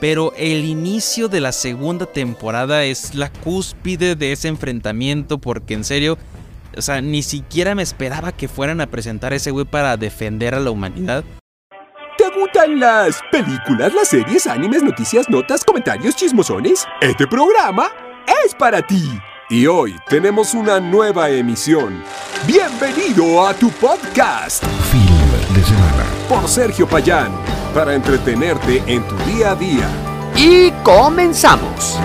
pero el inicio de la segunda temporada es la cúspide de ese enfrentamiento porque en serio, o sea, ni siquiera me esperaba que fueran a presentar a ese güey para defender a la humanidad. ¿Te gustan las películas, las series, animes, noticias, notas, comentarios, chismosones? Este programa es para ti. Y hoy tenemos una nueva emisión. Bienvenido a tu podcast. Semana. Por Sergio Payán, para entretenerte en tu día a día. Y comenzamos.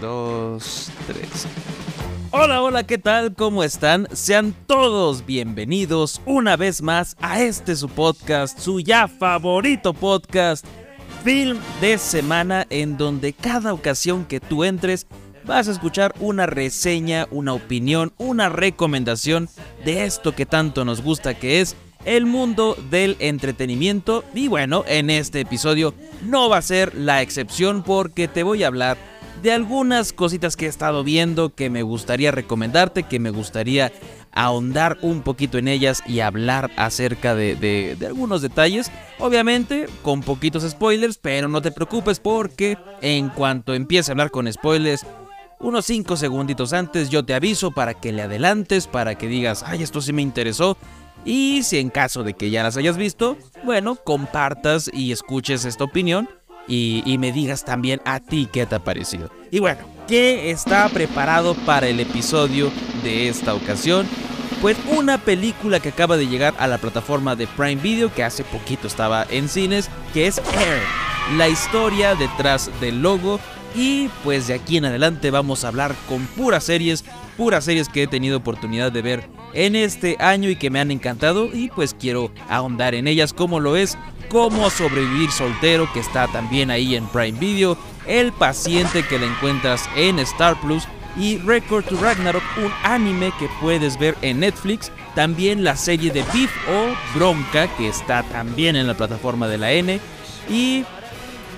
Dos, tres. Hola, hola, ¿qué tal? ¿Cómo están? Sean todos bienvenidos una vez más a este su podcast, su ya favorito podcast, Film de Semana, en donde cada ocasión que tú entres vas a escuchar una reseña, una opinión, una recomendación de esto que tanto nos gusta que es el mundo del entretenimiento. Y bueno, en este episodio no va a ser la excepción porque te voy a hablar de algunas cositas que he estado viendo que me gustaría recomendarte, que me gustaría ahondar un poquito en ellas y hablar acerca de, algunos detalles. Obviamente con poquitos spoilers, pero no te preocupes porque en cuanto empiece a hablar con spoilers, unos 5 segunditos antes yo te aviso para que le adelantes, para que digas, ay, esto sí me interesó. Y si en caso de que ya las hayas visto, bueno, compartas y escuches esta opinión y, me digas también a ti qué te ha parecido. Y bueno, ¿qué está preparado para el episodio de esta ocasión? Pues una película que acaba de llegar a la plataforma de Prime Video, que hace poquito estaba en cines, que es Air, la historia detrás del logo y pues de aquí en adelante vamos a hablar con puras series, puras series que he tenido oportunidad de ver en este año y que me han encantado y pues quiero ahondar en ellas como lo es Cómo sobrevivir soltero que está también ahí en Prime Video, El paciente que la encuentras en Star Plus y Record to Ragnarok, un anime que puedes ver en Netflix, también la serie de Beef o Bronca que está también en la plataforma de la N y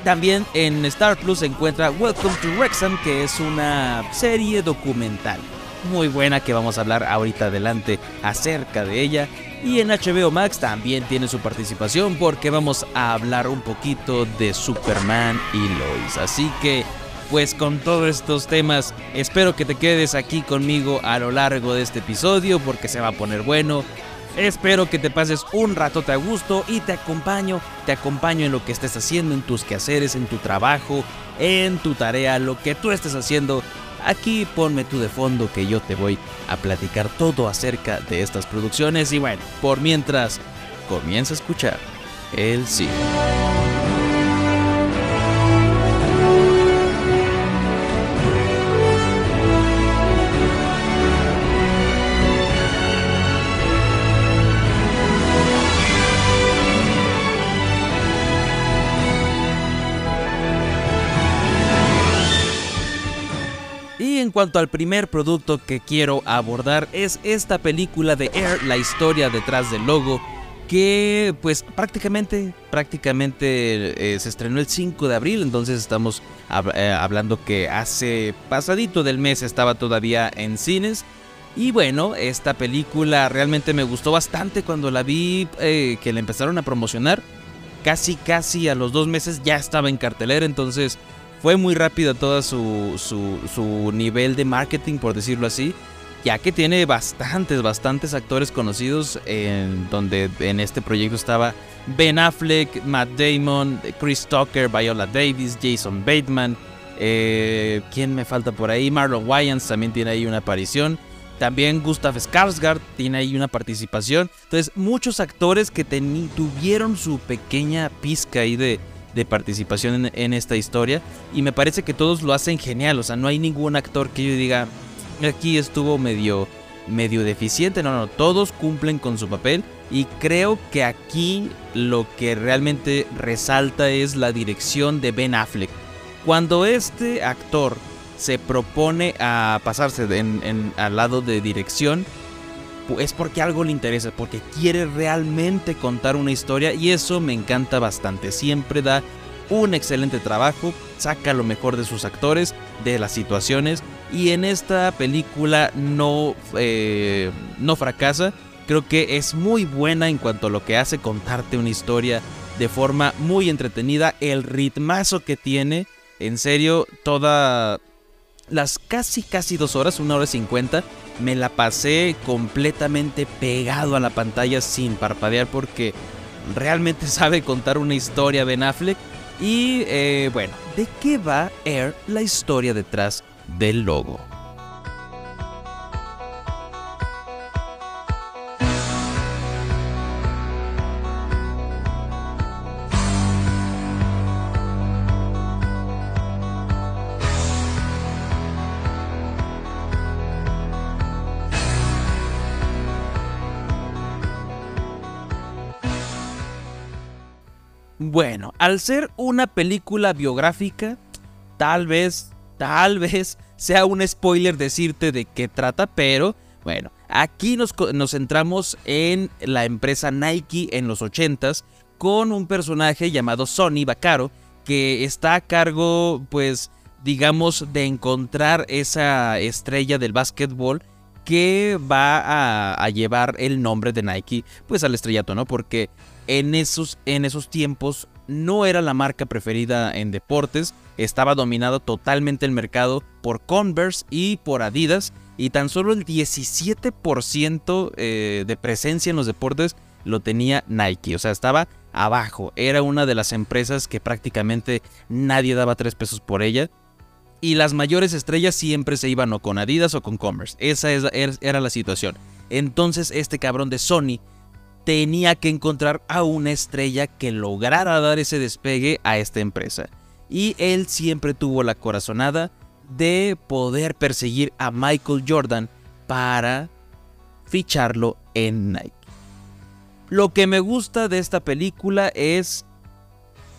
también en Star Plus se encuentra Welcome to Wrexham, que es una serie documental muy buena que vamos a hablar ahorita adelante acerca de ella. Y en HBO Max también tiene su participación porque vamos a hablar un poquito de Superman y Lois. Así que, pues con todos estos temas, espero que te quedes aquí conmigo a lo largo de este episodio porque se va a poner bueno. Espero que te pases un ratote a gusto y te acompaño, te acompaño en lo que estés haciendo, en tus quehaceres, en tu trabajo, en tu tarea, lo que tú estés haciendo. Aquí ponme tú de fondo que yo te voy a platicar todo acerca de estas producciones y bueno, por mientras, comienza a escuchar el cine. Cuanto al primer producto que quiero abordar es esta película de Air, la historia detrás del logo, que pues prácticamente, prácticamente eh, se estrenó el 5 de abril, entonces estamos eh, hablando que hace pasadito del mes estaba todavía en cines. Y bueno, esta película realmente me gustó bastante cuando la vi eh, que la empezaron a promocionar. Casi, casi a los dos meses ya estaba en cartelera, entonces fue muy rápido todo su, su, su, nivel de marketing, por decirlo así, ya que tiene bastantes, bastantes actores conocidos, en donde en este proyecto estaba Ben Affleck, Matt Damon, Chris Tucker, Viola Davis, Jason Bateman, eh, ¿quién me falta por ahí? Marlon Wayans también tiene ahí una aparición. También Gustav Skarsgård tiene ahí una participación. Entonces, muchos actores que tuvieron su pequeña pizca ahí de, de participación en, esta historia y me parece que todos lo hacen genial, o sea, no hay ningún actor que yo diga aquí estuvo medio medio deficiente, no, no, todos cumplen con su papel y creo que aquí lo que realmente resalta es la dirección de Ben Affleck. Cuando este actor se propone a pasarse al lado de dirección, es porque algo le interesa, porque quiere realmente contar una historia y eso me encanta bastante. Siempre da un excelente trabajo, saca lo mejor de sus actores, de las situaciones y en esta película no, eh, no fracasa. Creo que es muy buena en cuanto a lo que hace contarte una historia de forma muy entretenida. El ritmazo que tiene, en serio, toda las casi casi dos horas, una hora cincuenta, me la pasé completamente pegado a la pantalla sin parpadear porque realmente sabe contar una historia Ben Affleck. Y eh, bueno, ¿de qué va Air la historia detrás del logo? Bueno, al ser una película biográfica, tal vez, tal vez sea un spoiler decirte de qué trata, pero bueno, aquí nos, centramos en la empresa Nike en los 80s con un personaje llamado Sonny Vaccaro que está a cargo, pues, digamos, de encontrar esa estrella del básquetbol que va a, a, llevar el nombre de Nike, pues, al estrellato, ¿no? Porque en esos, en esos tiempos no era la marca preferida en deportes, estaba dominado totalmente el mercado por Converse y por Adidas, y tan solo el 17% eh, de presencia en los deportes lo tenía Nike, o sea, estaba abajo, era una de las empresas que prácticamente nadie daba tres pesos por ella, y las mayores estrellas siempre se iban o con Adidas o con Converse, esa era la situación. Entonces este cabrón de Sony tenía que encontrar a una estrella que lograra dar ese despegue a esta empresa. Y él siempre tuvo la corazonada de poder perseguir a Michael Jordan para ficharlo en Nike. Lo que me gusta de esta película es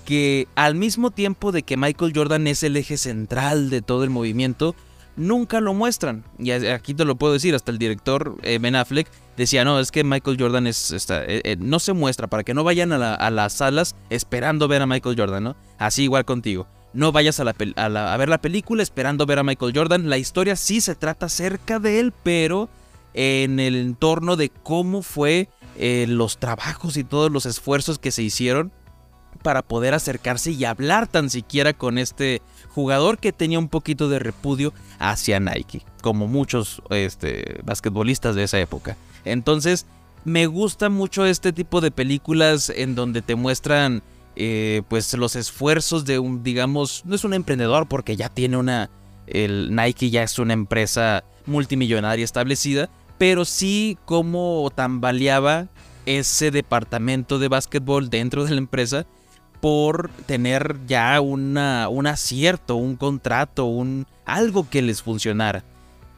que al mismo tiempo de que Michael Jordan es el eje central de todo el movimiento, nunca lo muestran. Y aquí te lo puedo decir, hasta el director eh, Ben Affleck decía, no, es que Michael Jordan es, eh, eh, no se muestra para que no vayan a, las salas esperando ver a Michael Jordan, ¿no? Así igual contigo. No vayas a, a, ver la película esperando ver a Michael Jordan. La historia sí se trata cerca de él, pero en el entorno de cómo fue los trabajos y todos los esfuerzos que se hicieron para poder acercarse y hablar tan siquiera con este jugador que tenía un poquito de repudio hacia Nike, como muchos este, basquetbolistas de esa época. Entonces, me gusta mucho este tipo de películas en donde te muestran eh, pues los esfuerzos de un, digamos, no es un emprendedor porque ya tiene una, el Nike ya es una empresa multimillonaria establecida, pero sí cómo tambaleaba ese departamento de básquetbol dentro de la empresa por tener ya un acierto, un contrato, un, algo que les funcionara.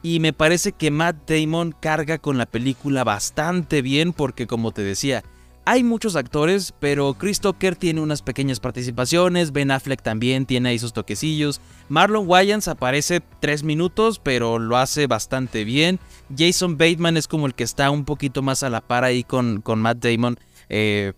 Y me parece que Matt Damon carga con la película bastante bien porque como te decía, hay muchos actores, pero Chris Tucker tiene unas pequeñas participaciones, Ben Affleck también tiene ahí sus toquecillos, Marlon Wayans aparece tres minutos, pero lo hace bastante bien, Jason Bateman es como el que está un poquito más a la par ahí con, con Matt Damon, eh,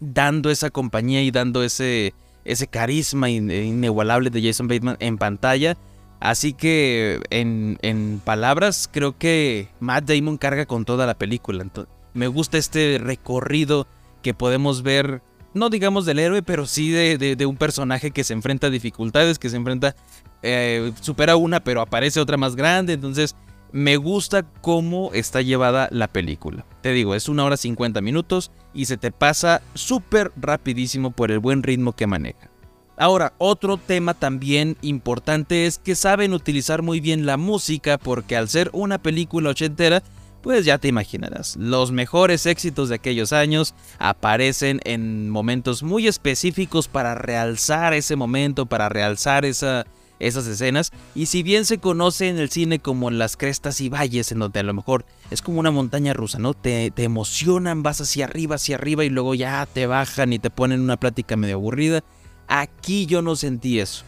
dando esa compañía y dando ese, ese carisma inigualable de Jason Bateman en pantalla. Así que en, palabras creo que Matt Damon carga con toda la película. me gusta este recorrido que podemos ver, no digamos del héroe, pero sí de, un personaje que se enfrenta a dificultades, que se enfrenta, eh, supera una, pero aparece otra más grande. Entonces me gusta cómo está llevada la película. Te digo, es una hora 50 minutos y se te pasa súper rapidísimo por el buen ritmo que maneja. Ahora, otro tema también importante es que saben utilizar muy bien la música porque al ser una película ochentera, pues ya te imaginarás, los mejores éxitos de aquellos años aparecen en momentos muy específicos para realzar ese momento, para realzar esa, esas escenas. Y si bien se conoce en el cine como las crestas y valles, en donde a lo mejor es como una montaña rusa, ¿no? Te, te emocionan, vas hacia arriba, hacia arriba y luego ya te bajan y te ponen una plática medio aburrida. Aquí yo no sentí eso.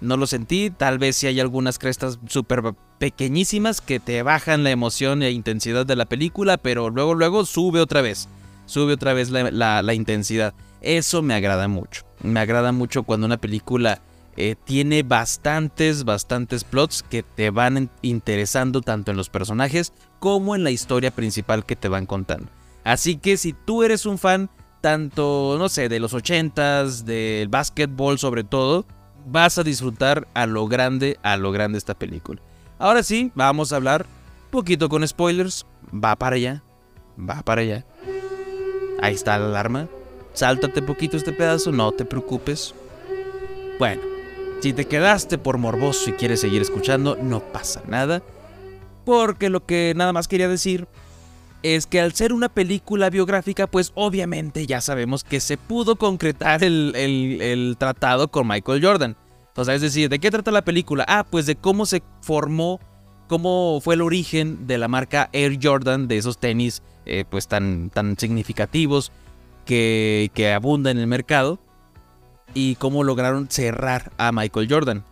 No lo sentí, tal vez si hay algunas crestas súper pequeñísimas que te bajan la emoción e intensidad de la película, pero luego, luego sube otra vez. Sube otra vez la, la intensidad. Eso me agrada mucho. Me agrada mucho cuando una película eh, tiene bastantes, bastantes plots que te van interesando tanto en los personajes como en la historia principal que te van contando. Así que si tú eres un fan tanto, no sé, de los 80s, del básquetbol sobre todo, vas a disfrutar a lo grande, a lo grande esta película. Ahora sí, vamos a hablar poquito con spoilers. Va para allá, va para allá. Ahí está la alarma. Sáltate poquito este pedazo, no te preocupes. Bueno, si te quedaste por morboso y quieres seguir escuchando, no pasa nada. Porque lo que nada más quería decir es que al ser una película biográfica, pues obviamente ya sabemos que se pudo concretar el, tratado con Michael Jordan. O sea, es decir, ¿de qué trata la película? Ah, pues de cómo se formó, cómo fue el origen de la marca Air Jordan, de esos tenis eh, pues tan, tan significativos que, que abundan en el mercado, y cómo lograron cerrar a Michael Jordan.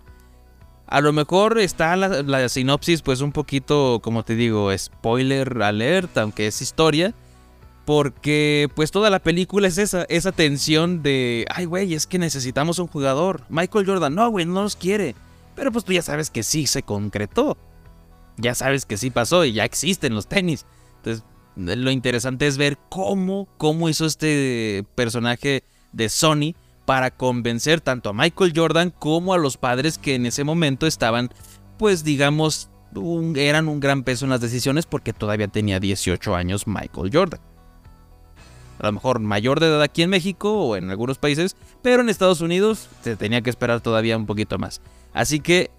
A lo mejor está la, sinopsis pues un poquito, como te digo, spoiler alert, aunque es historia. Porque pues toda la película es esa, esa tensión de, ay güey, es que necesitamos un jugador. Michael Jordan, no güey, no nos quiere. Pero pues tú ya sabes que sí se concretó. Ya sabes que sí pasó y ya existen los tenis. Entonces lo interesante es ver cómo, cómo hizo este personaje de Sony para convencer tanto a Michael Jordan como a los padres que en ese momento estaban, pues digamos, eran un gran peso en las decisiones porque todavía tenía 18 años Michael Jordan. A lo mejor mayor de edad aquí en México o en algunos países, pero en Estados Unidos se tenía que esperar todavía un poquito más. Así que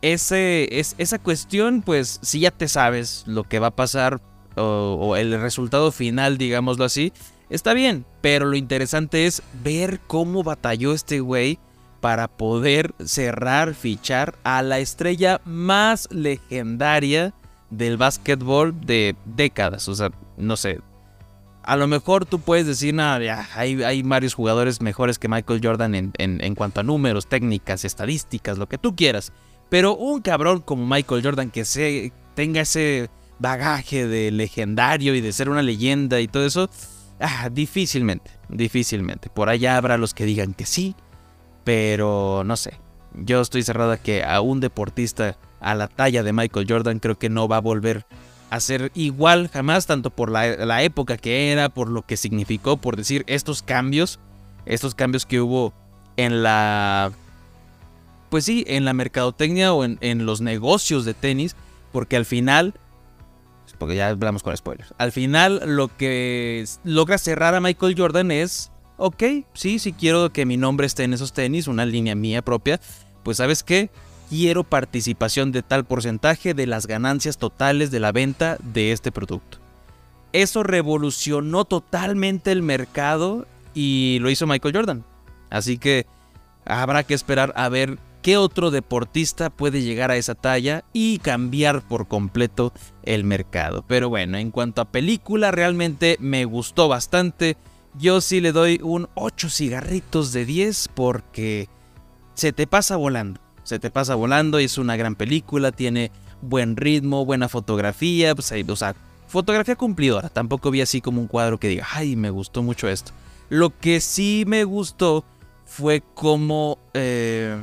ese, es, esa cuestión, pues si ya te sabes lo que va a pasar o, o el resultado final, digámoslo así, Está bien, pero lo interesante es ver cómo batalló este güey para poder cerrar, fichar a la estrella más legendaria del básquetbol de décadas. O sea, no sé. A lo mejor tú puedes decir, nada, hay, hay, varios jugadores mejores que Michael Jordan en, en cuanto a números, técnicas, estadísticas, lo que tú quieras. Pero un cabrón como Michael Jordan que se, tenga ese bagaje de legendario y de ser una leyenda y todo eso, Ah, difícilmente, difícilmente. Por allá habrá los que digan que sí, pero no sé. Yo estoy cerrado a que a un deportista a la talla de Michael Jordan creo que no va a volver a ser igual jamás, tanto por la, época que era, por lo que significó, por decir estos cambios, estos cambios que hubo en la... Pues sí, en la mercadotecnia o en, en los negocios de tenis, porque al final porque ya hablamos con spoilers. Al final, lo que logra cerrar a Michael Jordan es, ok, sí, sí quiero que mi nombre esté en esos tenis, una línea mía propia, pues sabes qué, quiero participación de tal porcentaje de las ganancias totales de la venta de este producto. Eso revolucionó totalmente el mercado y lo hizo Michael Jordan. Así que habrá que esperar a ver ¿Qué otro deportista puede llegar a esa talla y cambiar por completo el mercado? Pero bueno, en cuanto a película, realmente me gustó bastante. Yo sí le doy un 8 cigarritos de 10 porque se te pasa volando. Se te pasa volando y es una gran película, tiene buen ritmo, buena fotografía, pues, o sea, fotografía cumplidora. Tampoco vi así como un cuadro que diga, ay, me gustó mucho esto. Lo que sí me gustó fue como... Eh,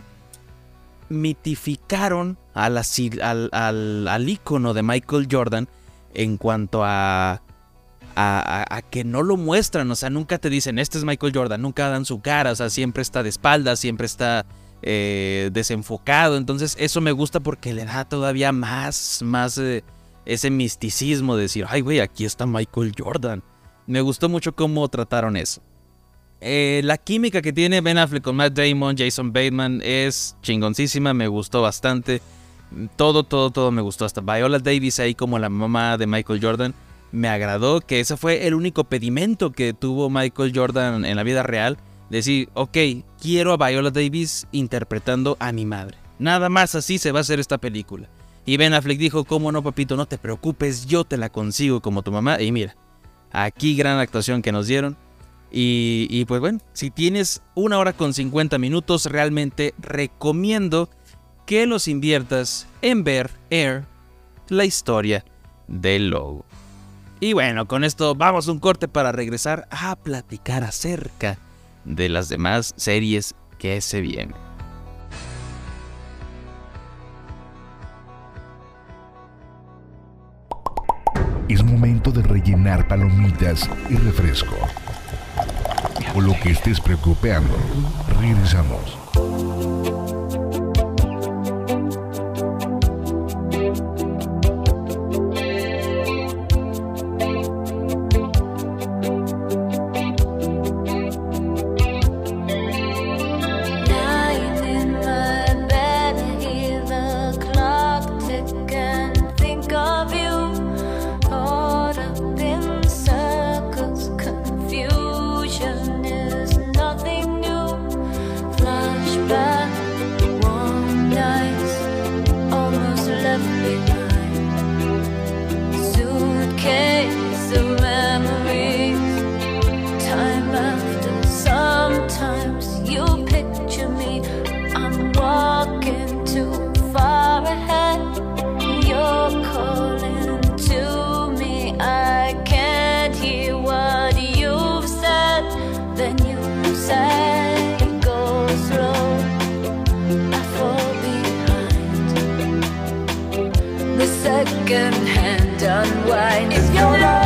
mitificaron al, al, de Michael Jordan en cuanto a, que no lo muestran, o sea, nunca te dicen, este es Michael Jordan, nunca dan su cara, o sea, siempre está de espaldas, siempre está eh, desenfocado, entonces eso me gusta porque le da todavía más, más eh, ese misticismo de decir, ay güey, aquí está Michael Jordan. Me gustó mucho cómo trataron eso. Eh, la química que tiene Ben Affleck con Matt Damon, Jason Bateman es chingoncísima, me gustó bastante. Todo, todo, todo me gustó. Hasta Viola Davis ahí como la mamá de Michael Jordan. Me agradó que ese fue el único pedimento que tuvo Michael Jordan en la vida real. Decir, ok, quiero a Viola Davis interpretando a mi madre. Nada más así se va a hacer esta película. Y Ben Affleck dijo, cómo no papito, no te preocupes, yo te la consigo como tu mamá. Y mira, aquí gran actuación que nos dieron. Y, pues bueno, si tienes una hora con 50 minutos, realmente recomiendo que los inviertas en ver Air, la historia del logo. Y bueno, con esto vamos a un corte para regresar a platicar acerca de las demás series que se vienen. Es momento de rellenar palomitas y refresco o lo que estés preocupando. Regresamos. Unwind. If you're lost,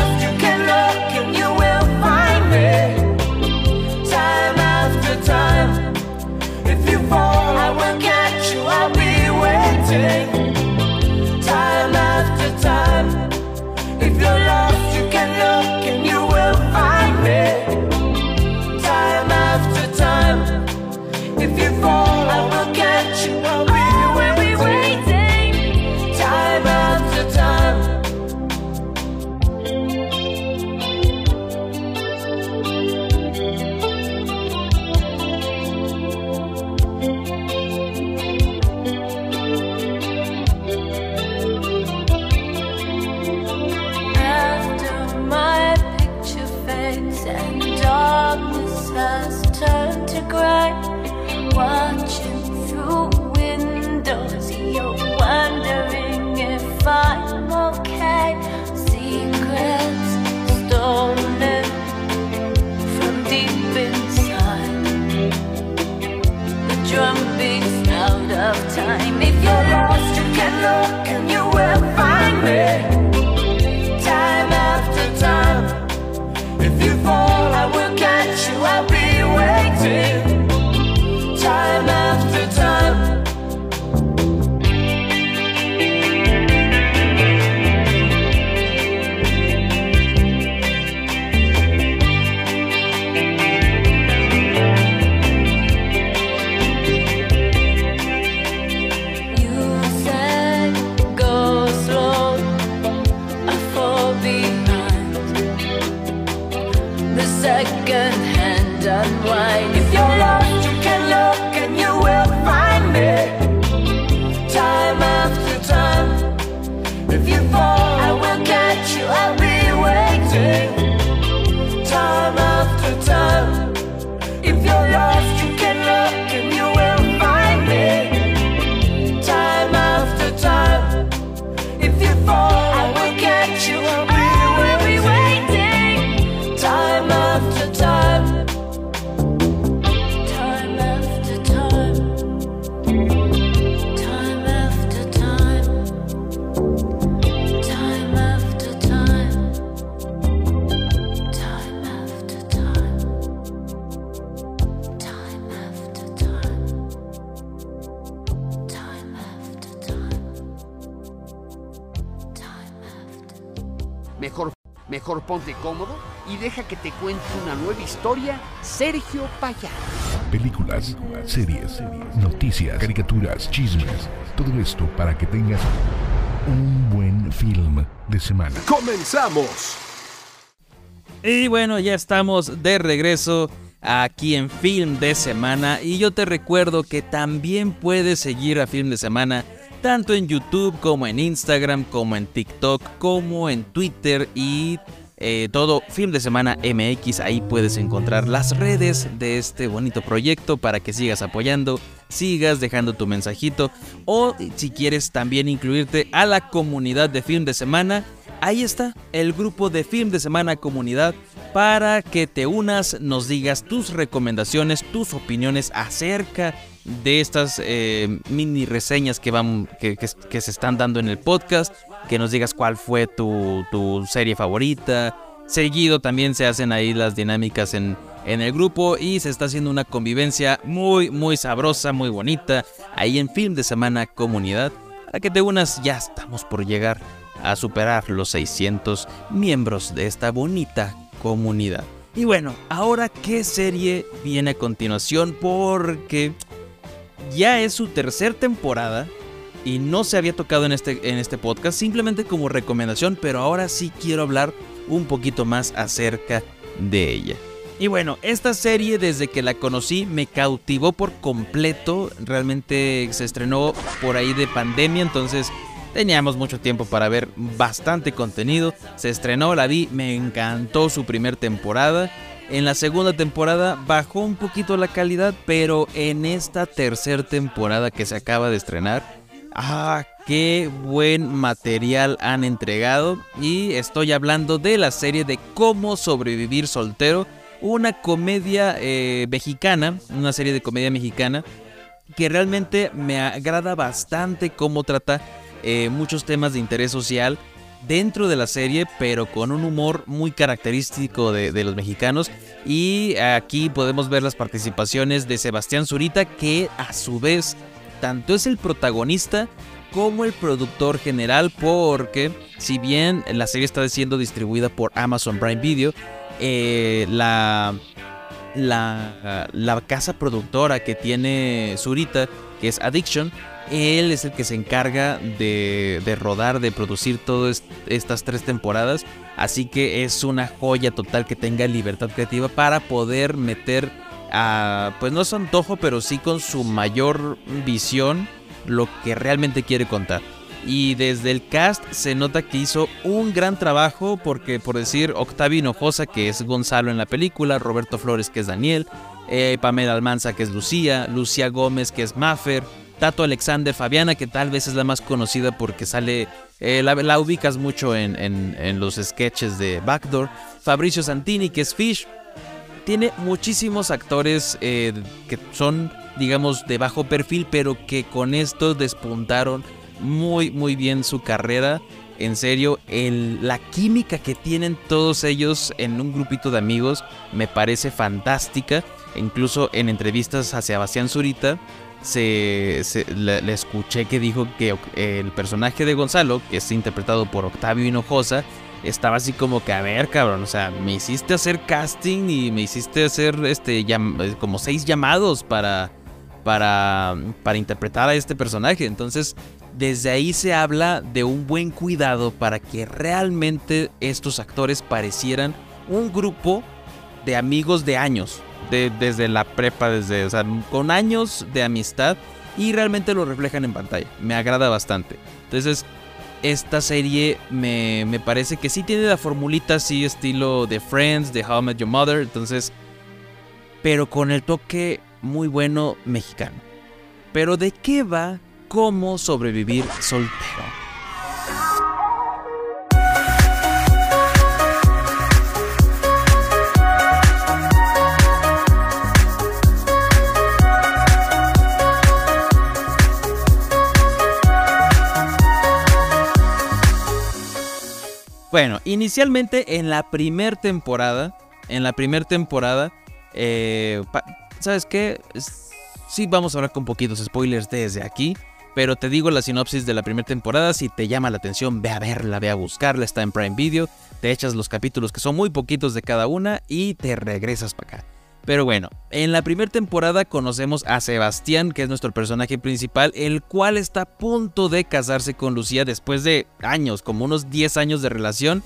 ponte cómodo y deja que te cuente una nueva historia, Sergio Payá. Películas, series, noticias, caricaturas, chismes. Todo esto para que tengas un buen film de semana. ¡Comenzamos! Y bueno, ya estamos de regreso aquí en Film de Semana. Y yo te recuerdo que también puedes seguir a Film de Semana tanto en YouTube como en Instagram, como en TikTok, como en Twitter y eh, todo Film de Semana MX. Ahí puedes encontrar las redes de este bonito proyecto para que sigas apoyando, sigas dejando tu mensajito o si quieres también incluirte a la comunidad de Film de Semana. Ahí está el grupo de Film de Semana Comunidad para que te unas, nos digas tus recomendaciones, tus opiniones acerca de estas eh, mini reseñas que, van, que se están dando en el podcast, que nos digas cuál fue tu, tu serie favorita. Seguido también se hacen ahí las dinámicas en, en el grupo y se está haciendo una convivencia muy, muy sabrosa, muy bonita, ahí en Film de Semana Comunidad. Para que te unas, ya estamos por llegar a superar los 600 miembros de esta bonita comunidad. Y bueno, ahora qué serie viene a continuación porque ya es su tercera temporada y no se había tocado en este, en este podcast simplemente como recomendación, pero ahora sí quiero hablar un poquito más acerca de ella. Y bueno, esta serie desde que la conocí me cautivó por completo, realmente se estrenó por ahí de pandemia, entonces teníamos mucho tiempo para ver bastante contenido, se estrenó, la vi, me encantó su primer temporada. En la segunda temporada bajó un poquito la calidad, pero en esta tercera temporada que se acaba de estrenar, Ah, qué buen material han entregado. Y estoy hablando de la serie de Cómo sobrevivir soltero. Una comedia eh, mexicana, una serie de comedia mexicana que realmente me agrada bastante cómo trata eh, muchos temas de interés social dentro de la serie, pero con un humor muy característico de, de, los mexicanos. Y aquí podemos ver las participaciones de Sebastián Zurita, que a su vez tanto es el protagonista como el productor general porque si bien la serie está siendo distribuida por Amazon Prime Video, eh, la, la, la, casa productora que tiene Zurita, que es Addiction, él es el que se encarga de, de rodar, de producir todas estas tres temporadas. Así que es una joya total que tenga libertad creativa para poder meter pues no es antojo, pero sí con su mayor visión lo que realmente quiere contar. Y desde el cast se nota que hizo un gran trabajo porque por decir Octavio Hinojosa que es Gonzalo en la película, Roberto Flores que es Daniel, eh, Pamela Almanza que es Lucía, Lucía Gómez que es Maffer, Tato Alexander Fabiana que tal vez es la más conocida porque sale, eh, la, ubicas mucho en, en los sketches de Backdoor, Fabricio Santini que es Fish, tiene muchísimos actores eh, que son, digamos, de bajo perfil, pero que con esto despuntaron muy, muy bien su carrera. En serio, la química que tienen todos ellos en un grupito de amigos me parece fantástica. Incluso en entrevistas a Sebastián Zurita, se, le, escuché que dijo que el personaje de Gonzalo, que es interpretado por Octavio Hinojosa, estaba así como que, a ver, cabrón, o sea, me hiciste hacer casting y me hiciste hacer este eh, como seis llamados para, para, para interpretar a este personaje. Entonces, desde ahí se habla de un buen cuidado para que realmente estos actores parecieran un grupo de amigos de años, de, desde la prepa, desde, o sea, con años de amistad y realmente lo reflejan en pantalla. Me agrada bastante. Entonces, esta serie me, parece que sí tiene la formulita así estilo de Friends, de How I Met Your Mother, entonces, pero con el toque muy bueno mexicano. Pero ¿de qué va cómo sobrevivir soltero? Bueno, inicialmente en la primera temporada, en la primera temporada, eh, ¿sabes qué? Sí, vamos a hablar con poquitos spoilers desde aquí. Pero te digo la sinopsis de la primera temporada, si te llama la atención, ve a verla, ve a buscarla, está en Prime Video, te echas los capítulos que son muy poquitos de cada una y te regresas para acá. Pero bueno, en la primera temporada conocemos a Sebastián, que es nuestro personaje principal, el cual está a punto de casarse con Lucía después de años, como unos 10 años de relación,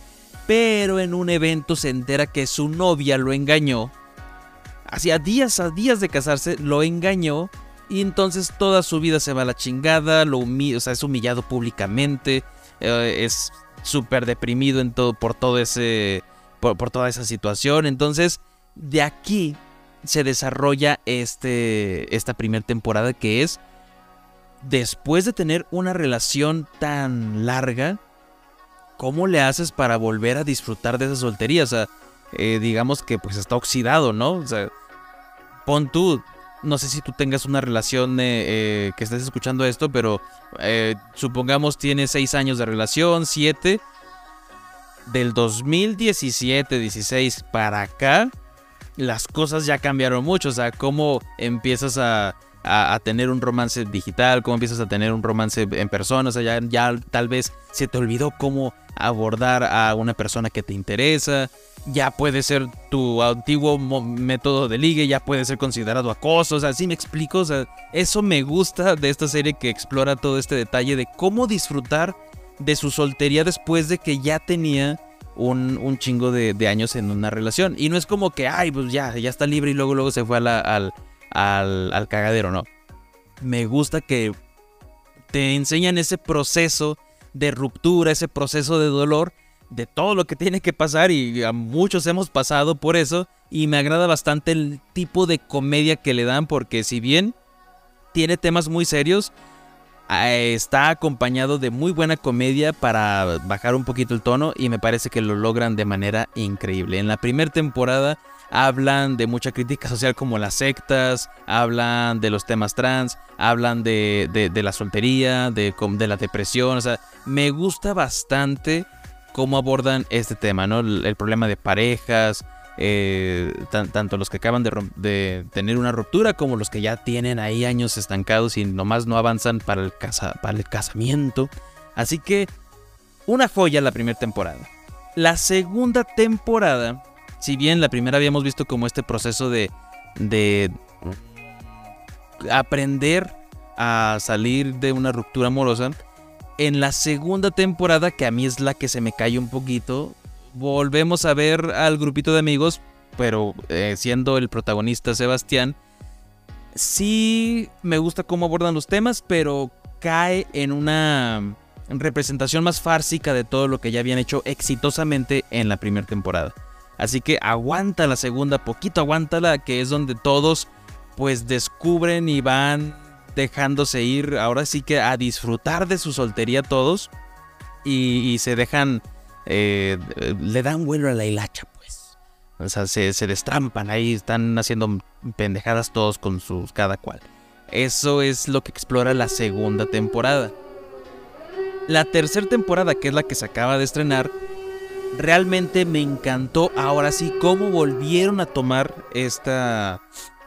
pero en un evento se entera que su novia lo engañó. Hacía días a días de casarse, lo engañó y entonces toda su vida se va a la chingada, lo o sea, es humillado públicamente, eh, es súper deprimido en todo, por todo ese, por toda esa situación. Entonces, de aquí se desarrolla este, esta primera temporada que es después de tener una relación tan larga, ¿cómo le haces para volver a disfrutar de esa soltería? O sea, eh, digamos que pues está oxidado, ¿no? O sea, pon tú, no sé si tú tengas una relación eh, eh, que estés escuchando esto, pero supongamos tienes seis años de relación, siete. Del 2017-16 para acá, las cosas ya cambiaron mucho. O sea, cómo empiezas a, a- tener un romance digital, cómo empiezas a tener un romance en persona. O sea, ya, ya tal vez se te olvidó cómo abordar a una persona que te interesa. Ya puede ser tu antiguo método de ligue, ya puede ser considerado acoso. O sea, sí me explico. O sea, eso me gusta de esta serie que explora todo este detalle de cómo disfrutar de su soltería después de que ya tenía un, un chingo de, años en una relación. Y no es como que, ay, pues ya, ya está libre y luego, luego se fue al, al, al cagadero, no. Me gusta que te enseñan ese proceso de ruptura, ese proceso de dolor, de todo lo que tiene que pasar y a muchos hemos pasado por eso. Y me agrada bastante el tipo de comedia que le dan porque si bien tiene temas muy serios, está acompañado de muy buena comedia para bajar un poquito el tono y me parece que lo logran de manera increíble. En la primera temporada hablan de mucha crítica social como las sectas, hablan de los temas trans, hablan de, de- la soltería, de, de la depresión, o sea, me gusta bastante cómo abordan este tema, ¿no? El problema de parejas, eh, tan- tanto los que acaban de, tener una ruptura como los que ya tienen ahí años estancados y nomás no avanzan para el, para el casamiento. Así que, una joya la primera temporada. La segunda temporada, si bien la primera habíamos visto como este proceso de, de aprender a salir de una ruptura amorosa, en la segunda temporada, que a mí es la que se me cae un poquito, volvemos a ver al grupito de amigos, pero eh, siendo el protagonista Sebastián, sí me gusta cómo abordan los temas, pero cae en una representación más fársica de todo lo que ya habían hecho exitosamente en la primera temporada. Así que aguanta la segunda, poquito aguántala, que es donde todos pues descubren y van dejándose ir, ahora sí que a disfrutar de su soltería todos y, y se dejan, eh, le dan vuelo a la hilacha pues. O sea, se, se destrampan ahí, están haciendo pendejadas todos con sus cada cual. Eso es lo que explora la segunda temporada. La tercera temporada, que es la que se acaba de estrenar, realmente me encantó ahora sí cómo volvieron a tomar esta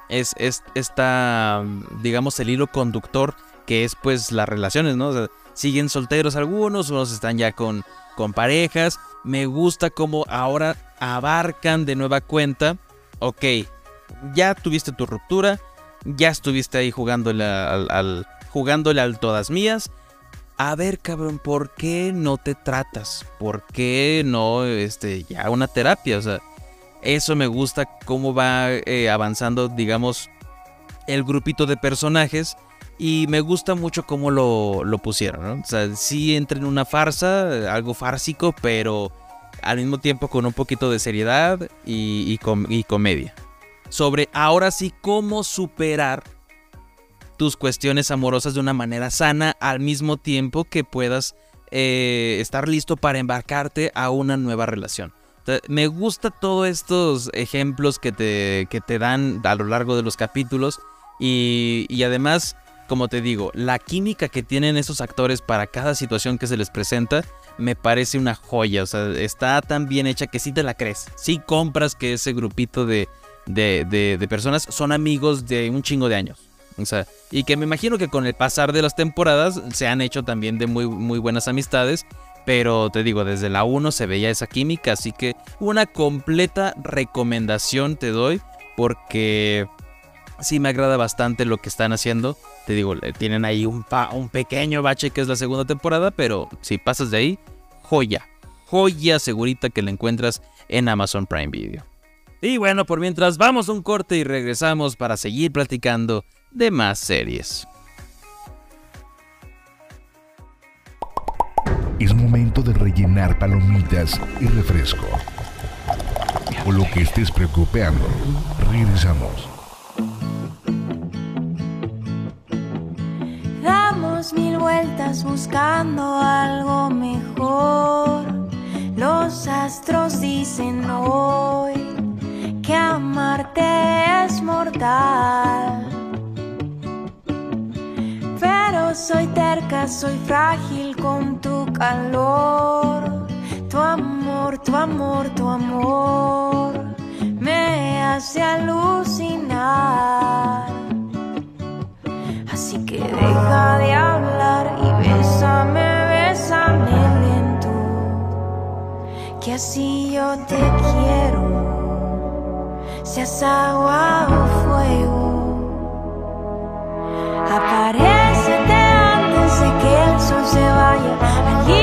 es, es esta digamos el hilo conductor que es pues las relaciones, ¿no? O sea, siguen solteros algunos, unos están ya con con parejas. Me gusta cómo ahora abarcan de nueva cuenta, ok, ya tuviste tu ruptura, ya estuviste ahí jugándole al, al- jugándole al todas mías. A ver, cabrón, ¿por qué no te tratas? ¿Por qué no, este, ya una terapia? O sea, eso me gusta cómo va eh, avanzando, digamos, el grupito de personajes. Y me gusta mucho cómo lo, lo pusieron. O sea, sí entra en una farsa, algo fársico, pero al mismo tiempo con un poquito de seriedad y, y com- y comedia. Sobre ahora sí cómo superar tus cuestiones amorosas de una manera sana al mismo tiempo que puedas eh, estar listo para embarcarte a una nueva relación. Me gusta todos estos ejemplos que te, que te dan a lo largo de los capítulos y, y además, como te digo, la química que tienen esos actores para cada situación que se les presenta me parece una joya. O sea, está tan bien hecha que sí te la crees. Sí compras que ese grupito de, de, de- personas son amigos de un chingo de años. O sea, y que me imagino que con el pasar de las temporadas se han hecho también de muy, muy buenas amistades. Pero te digo, desde la 1 se veía esa química, así que una completa recomendación te doy porque sí me agrada bastante lo que están haciendo. Te digo, tienen ahí un, pa- un pequeño bache que es la segunda temporada, pero si pasas de ahí, joya, joya segurita que la encuentras en Amazon Prime Video. Y bueno, por mientras vamos a un corte y regresamos para seguir platicando de más series. Es momento de rellenar palomitas y refresco. O lo que estés preocupando. Regresamos. Mil vueltas buscando algo mejor. Los astros dicen hoy que amarte es mortal. Pero soy terca, soy frágil con tu calor. Tu amor, tu amor, tu amor me hace alucinar. Así que deja de hablar y bésame, bésame lento. Que así yo te quiero, seas agua o fuego. Aparecete antes de que el sol se vaya. Alinea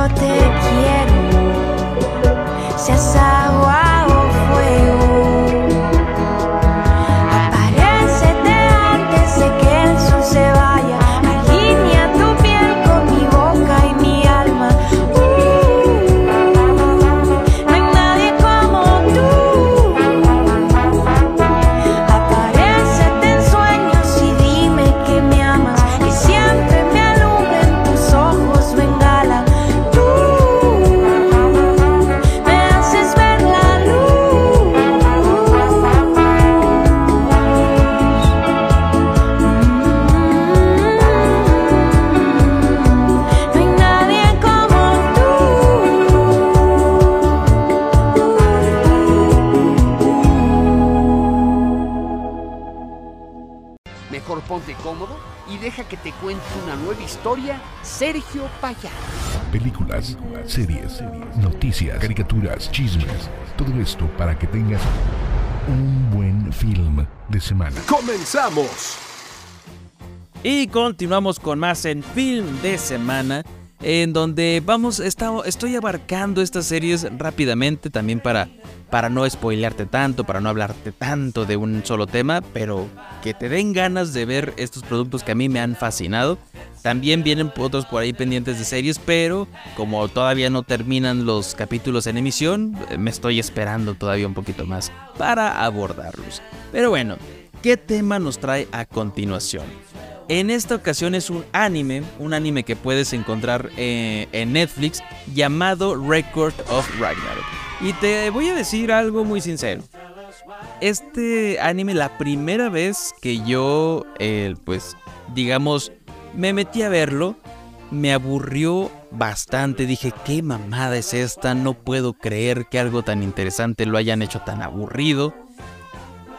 así yo te noticias, caricaturas, chismes. Todo esto para que tengas un buen film de semana. ¡Comenzamos! Y continuamos con más en Film de Semana, en donde vamos, está- estoy abarcando estas series rápidamente también para, para no spoilearte tanto, para no hablarte tanto de un solo tema, pero que te den ganas de ver estos productos que a mí me han fascinado. También vienen otros por ahí pendientes de series, pero como todavía no terminan los capítulos en emisión, me estoy esperando todavía un poquito más para abordarlos. Pero bueno, ¿qué tema nos trae a continuación? En esta ocasión es un anime, un anime que puedes encontrar eh, en Netflix llamado Record of Ragnarok. Y te voy a decir algo muy sincero. Este anime, la primera vez que yo, eh, pues, digamos, me metí a verlo, me aburrió bastante. Dije, ¿qué mamada es esta? No puedo creer que algo tan interesante lo hayan hecho tan aburrido.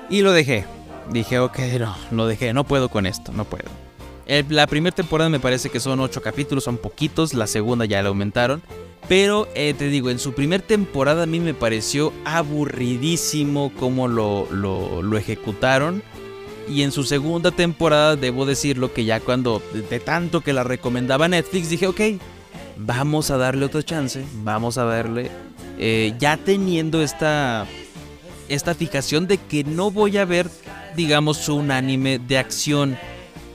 Y lo dejé. Dije, ok, no, lo dejé, no puedo con esto, no puedo. La primera temporada me parece que son 8 capítulos, son poquitos, la segunda ya la aumentaron. Pero eh, te digo, en su primer temporada a mí me pareció aburridísimo cómo lo, lo, ejecutaron. Y en su segunda temporada, debo decirlo que ya cuando de, tanto que la recomendaba Netflix, dije, ok, vamos a darle otra chance, vamos a verle. eh, ya teniendo esta, esta fijación de que no voy a ver, digamos, un anime de acción,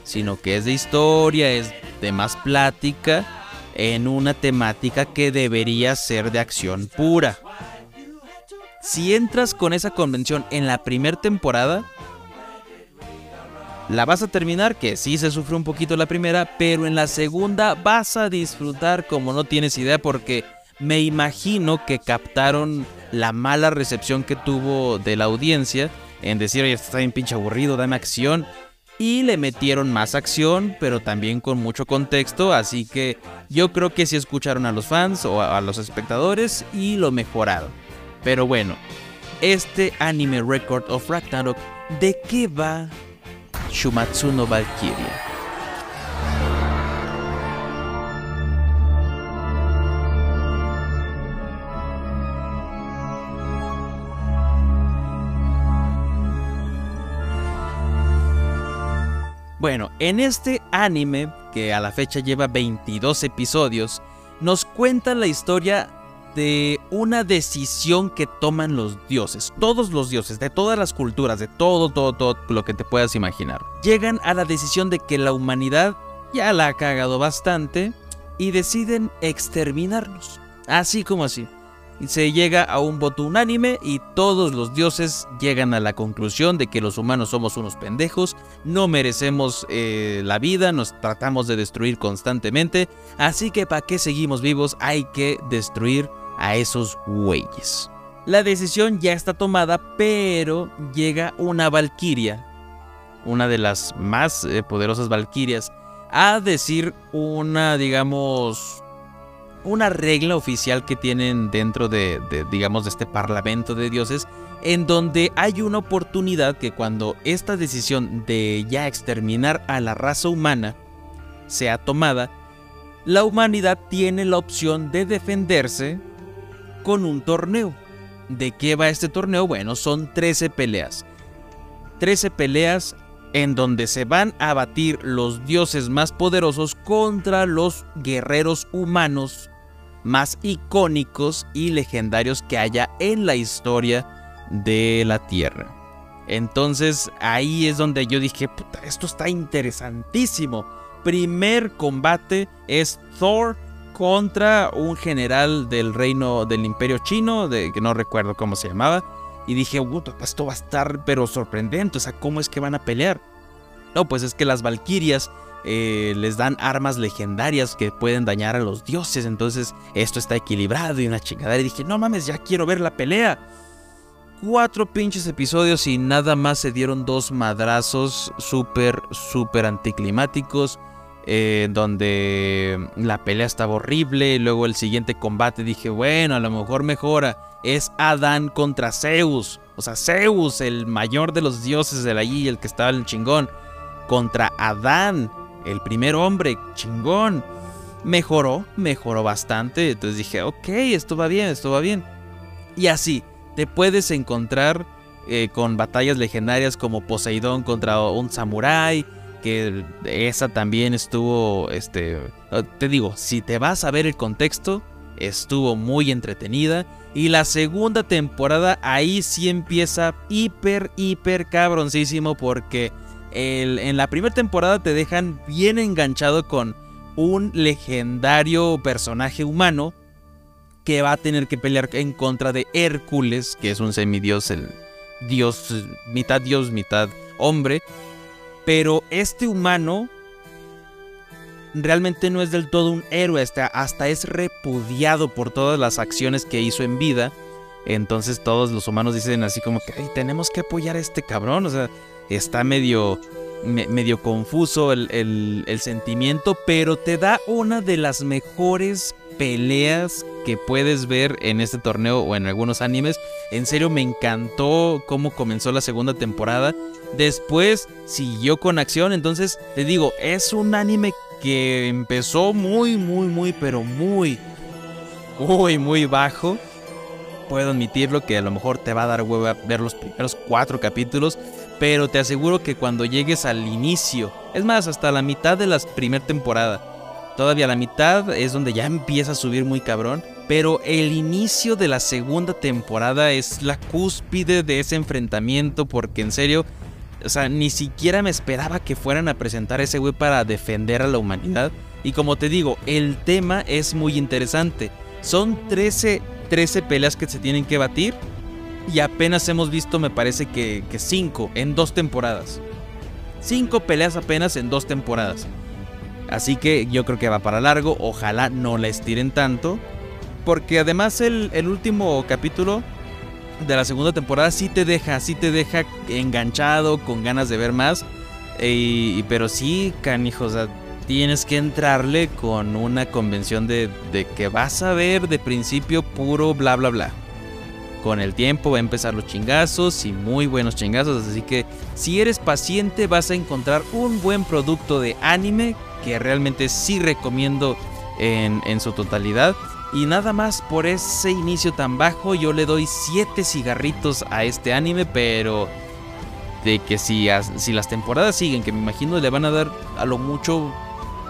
sino que es de historia, es de más plática, en una temática que debería ser de acción pura. Si entras con esa convención en la primera temporada, la vas a terminar, que sí se sufre un poquito la primera, pero en la segunda vas a disfrutar como no tienes idea porque me imagino que captaron la mala recepción que tuvo de la audiencia en decir, oye, está bien pinche aburrido, dame acción. Y le metieron más acción, pero también con mucho contexto, así que yo creo que sí escucharon a los fans o a, los espectadores y lo mejoraron. Pero bueno, este anime Record of Ragnarok, ¿de qué va Shumatsu no Valkyria? Bueno, en este anime, que a la fecha lleva 22 episodios, nos cuenta la historia de una decisión que toman los dioses, todos los dioses, de todas las culturas, de todo, todo, todo lo que te puedas imaginar. Llegan a la decisión de que la humanidad ya la ha cagado bastante y deciden exterminarnos. Así como así. Y se llega a un voto unánime y todos los dioses llegan a la conclusión de que los humanos somos unos pendejos, no merecemos eh, la vida, nos tratamos de destruir constantemente, así que para qué seguimos vivos hay que destruir a esos güeyes. La decisión ya está tomada, pero llega una valquiria, una de las más eh, poderosas valquirias, a decir una, digamos, una regla oficial que tienen dentro de, digamos, de este parlamento de dioses, en donde hay una oportunidad que cuando esta decisión de ya exterminar a la raza humana sea tomada, la humanidad tiene la opción de defenderse con un torneo. ¿De qué va este torneo? Bueno, son 13 peleas. 13 peleas en donde se van a batir los dioses más poderosos contra los guerreros humanos más icónicos y legendarios que haya en la historia de la Tierra. Entonces ahí es donde yo dije, puta, esto está interesantísimo. Primer combate es Thor contra un general del reino del imperio chino, de, que no recuerdo cómo se llamaba. Y dije, esto va a estar pero sorprendente, o sea, ¿cómo es que van a pelear? No, pues es que las valquirias eh, les dan armas legendarias que pueden dañar a los dioses, entonces esto está equilibrado y una chingadera. Y dije, no mames, ya quiero ver la pelea. Cuatro pinches episodios y nada más se dieron dos madrazos súper, súper anticlimáticos eh, donde la pelea estaba horrible. Y luego el siguiente combate dije, bueno, a lo mejor mejora. Es Adán contra Zeus. O sea, Zeus, el mayor de los dioses de allí, el que estaba en el chingón. Contra Adán, el primer hombre, chingón. Mejoró, mejoró bastante. Entonces dije, ok, esto va bien, esto va bien. Y así, te puedes encontrar eh, con batallas legendarias como Poseidón contra un samurái que esa también estuvo, este, te digo, si te vas a ver el contexto, estuvo muy entretenida. Y la segunda temporada ahí sí empieza hiper, hiper cabroncísimo porque en la primera temporada te dejan bien enganchado con un legendario personaje humano que va a tener que pelear en contra de Hércules, que es un semidios, el dios, mitad dios, mitad hombre, pero este humano realmente no es del todo un héroe, hasta, hasta es repudiado por todas las acciones que hizo en vida. Entonces todos los humanos dicen así como que tenemos que apoyar a este cabrón. O sea, está medio, medio confuso el, el, sentimiento, pero te da una de las mejores peleas que puedes ver en este torneo o en algunos animes. En serio me encantó cómo comenzó la segunda temporada. Después siguió con acción. Entonces te digo, es un anime que empezó muy, muy, muy, pero muy, muy, muy bajo. Puedo admitirlo que a lo mejor te va a dar hueva ver los primeros cuatro capítulos. Pero te aseguro que cuando llegues al inicio, es más, hasta la mitad de la primera temporada, todavía la mitad es donde ya empieza a subir muy cabrón. Pero el inicio de la segunda temporada es la cúspide de ese enfrentamiento porque en serio o sea, ni siquiera me esperaba que fueran a presentar ese güey para defender a la humanidad. Y como te digo, el tema es muy interesante. Son 13, 13 peleas que se tienen que batir. Y apenas hemos visto, me parece que 5 en dos temporadas. 5 peleas apenas en dos temporadas. Así que yo creo que va para largo. Ojalá no la estiren tanto. Porque además el, el último capítulo de la segunda temporada sí te deja, sí te deja enganchado, con ganas de ver más. Y, pero sí, canijo, o sea, tienes que entrarle con una convención de, de, que vas a ver de principio puro bla bla bla. Con el tiempo va a empezar los chingazos y muy buenos chingazos, así que si eres paciente vas a encontrar un buen producto de anime que realmente sí recomiendo en, en su totalidad. Y nada más por ese inicio tan bajo, yo le doy 7 cigarritos a este anime, pero de que si, si las temporadas siguen, que me imagino le van a dar a lo mucho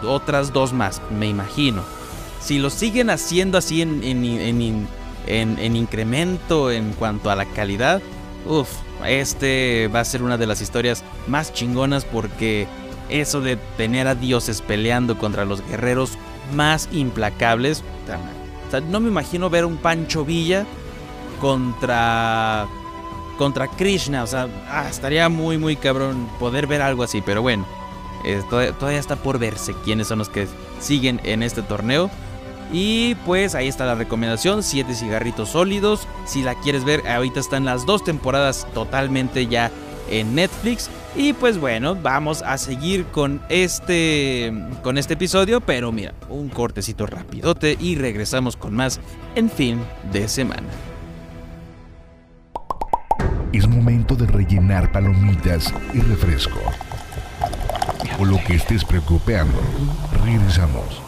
otras dos más, me imagino. Si lo siguen haciendo así en- en incremento en cuanto a la calidad, uff, este va a ser una de las historias más chingonas porque eso de tener a dioses peleando contra los guerreros más implacables, o sea, no me imagino ver un Pancho Villa contra contra Krishna, o sea, ah, estaría muy muy cabrón poder ver algo así, pero bueno, eh, todavía está por verse quiénes son los que siguen en este torneo. Y pues ahí está la recomendación, 7 cigarritos sólidos. Si la quieres ver, ahorita están las dos temporadas totalmente ya en Netflix. Y pues bueno, vamos a seguir con este con este episodio, pero mira, un cortecito rapidote y regresamos con más en fin de semana. Es momento de rellenar palomitas y refresco. O lo que estés preocupando. Regresamos.